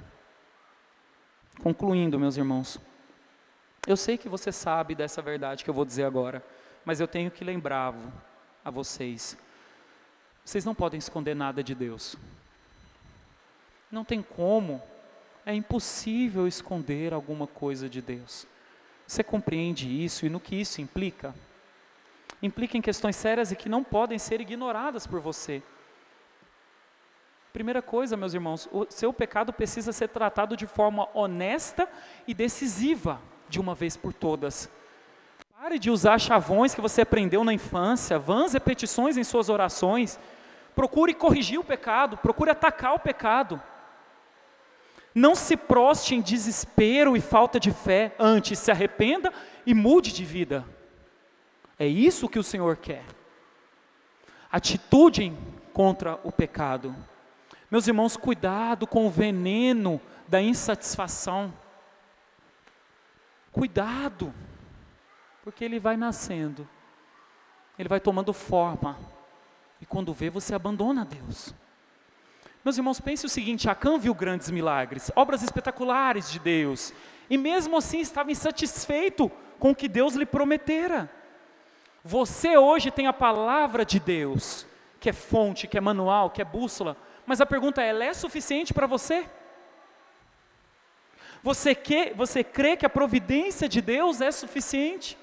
Concluindo, meus irmãos, eu sei que você sabe dessa verdade que eu vou dizer agora, mas eu tenho que lembrar a vocês. Vocês não podem esconder nada de Deus. Não tem como, é impossível esconder alguma coisa de Deus. Você compreende isso e no que isso implica? Implica em questões sérias e que não podem ser ignoradas por você. Primeira coisa, meus irmãos, o seu pecado precisa ser tratado de forma honesta e decisiva, de uma vez por todas. Pare de usar chavões que você aprendeu na infância, vãs repetições em suas orações. Procure corrigir o pecado, procure atacar o pecado. Não se proste em desespero e falta de fé, antes se arrependa e mude de vida. É isso que o Senhor quer. Atitude contra o pecado. Meus irmãos, cuidado com o veneno da insatisfação. Cuidado, porque ele vai nascendo, ele vai tomando forma, e quando vê, você abandona Deus. Meus irmãos, pense o seguinte: Acã viu grandes milagres, obras espetaculares de Deus, e mesmo assim estava insatisfeito com o que Deus lhe prometera. Você hoje tem a palavra de Deus, que é fonte, que é manual, que é bússola, mas a pergunta é: ela é suficiente para você? Você, que, você crê que a providência de Deus é suficiente?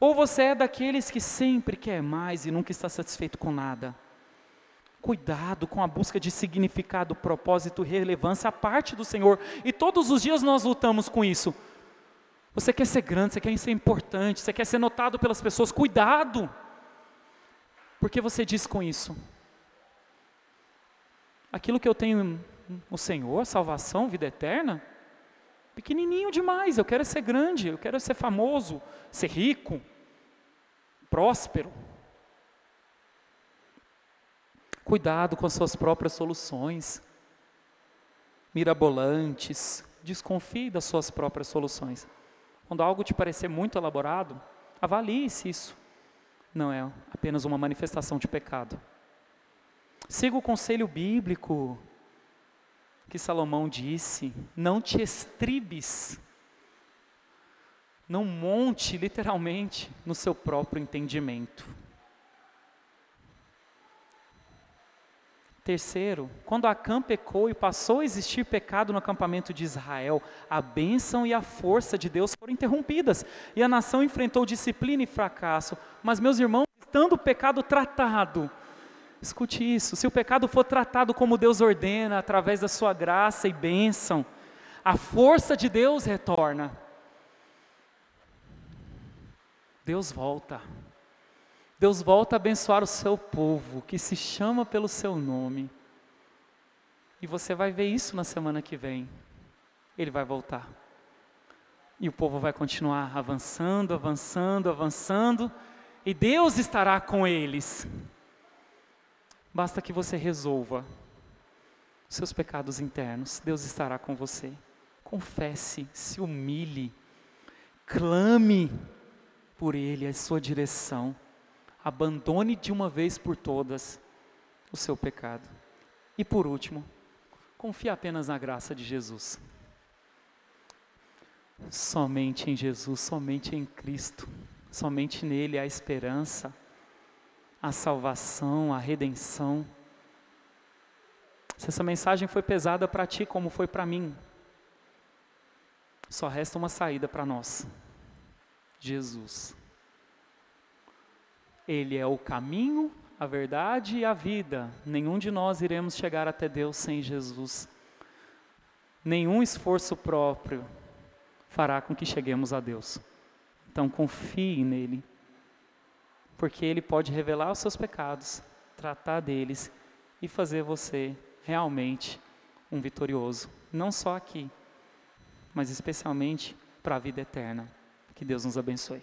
Ou você é daqueles que sempre quer mais e nunca está satisfeito com nada? Cuidado com a busca de significado, propósito relevância à parte do Senhor. E todos os dias nós lutamos com isso. Você quer ser grande, você quer ser importante, você quer ser notado pelas pessoas. Cuidado! Porque você diz com isso? Aquilo que eu tenho no Senhor, salvação, vida eterna, pequenininho demais. Eu quero ser grande, eu quero ser famoso, ser rico, próspero. Cuidado com as suas próprias soluções, mirabolantes. Desconfie das suas próprias soluções. Quando algo te parecer muito elaborado, avalie se isso não é apenas uma manifestação de pecado. Siga o conselho bíblico que Salomão disse: não te estribes, não monte literalmente no seu próprio entendimento. Terceiro, quando Acã pecou e passou a existir pecado no acampamento de Israel, a bênção e a força de Deus foram interrompidas e a nação enfrentou disciplina e fracasso. Mas, meus irmãos, estando o pecado tratado, escute isso: se o pecado for tratado como Deus ordena, através da sua graça e bênção, a força de Deus retorna. Deus volta. Deus volta a abençoar o seu povo, que se chama pelo seu nome. E você vai ver isso na semana que vem. Ele vai voltar. E o povo vai continuar avançando, avançando, avançando. E Deus estará com eles. Basta que você resolva seus pecados internos. Deus estará com você. Confesse, se humilhe, clame por Ele, a sua direção abandone de uma vez por todas o seu pecado. E por último, confie apenas na graça de Jesus. Somente em Jesus, somente em Cristo, somente nele há esperança, a salvação, a redenção. Se essa mensagem foi pesada para ti, como foi para mim, só resta uma saída para nós: Jesus. Ele é o caminho, a verdade e a vida. Nenhum de nós iremos chegar até Deus sem Jesus. Nenhum esforço próprio fará com que cheguemos a Deus. Então confie nele, porque ele pode revelar os seus pecados, tratar deles e fazer você realmente um vitorioso, não só aqui, mas especialmente para a vida eterna. Que Deus nos abençoe.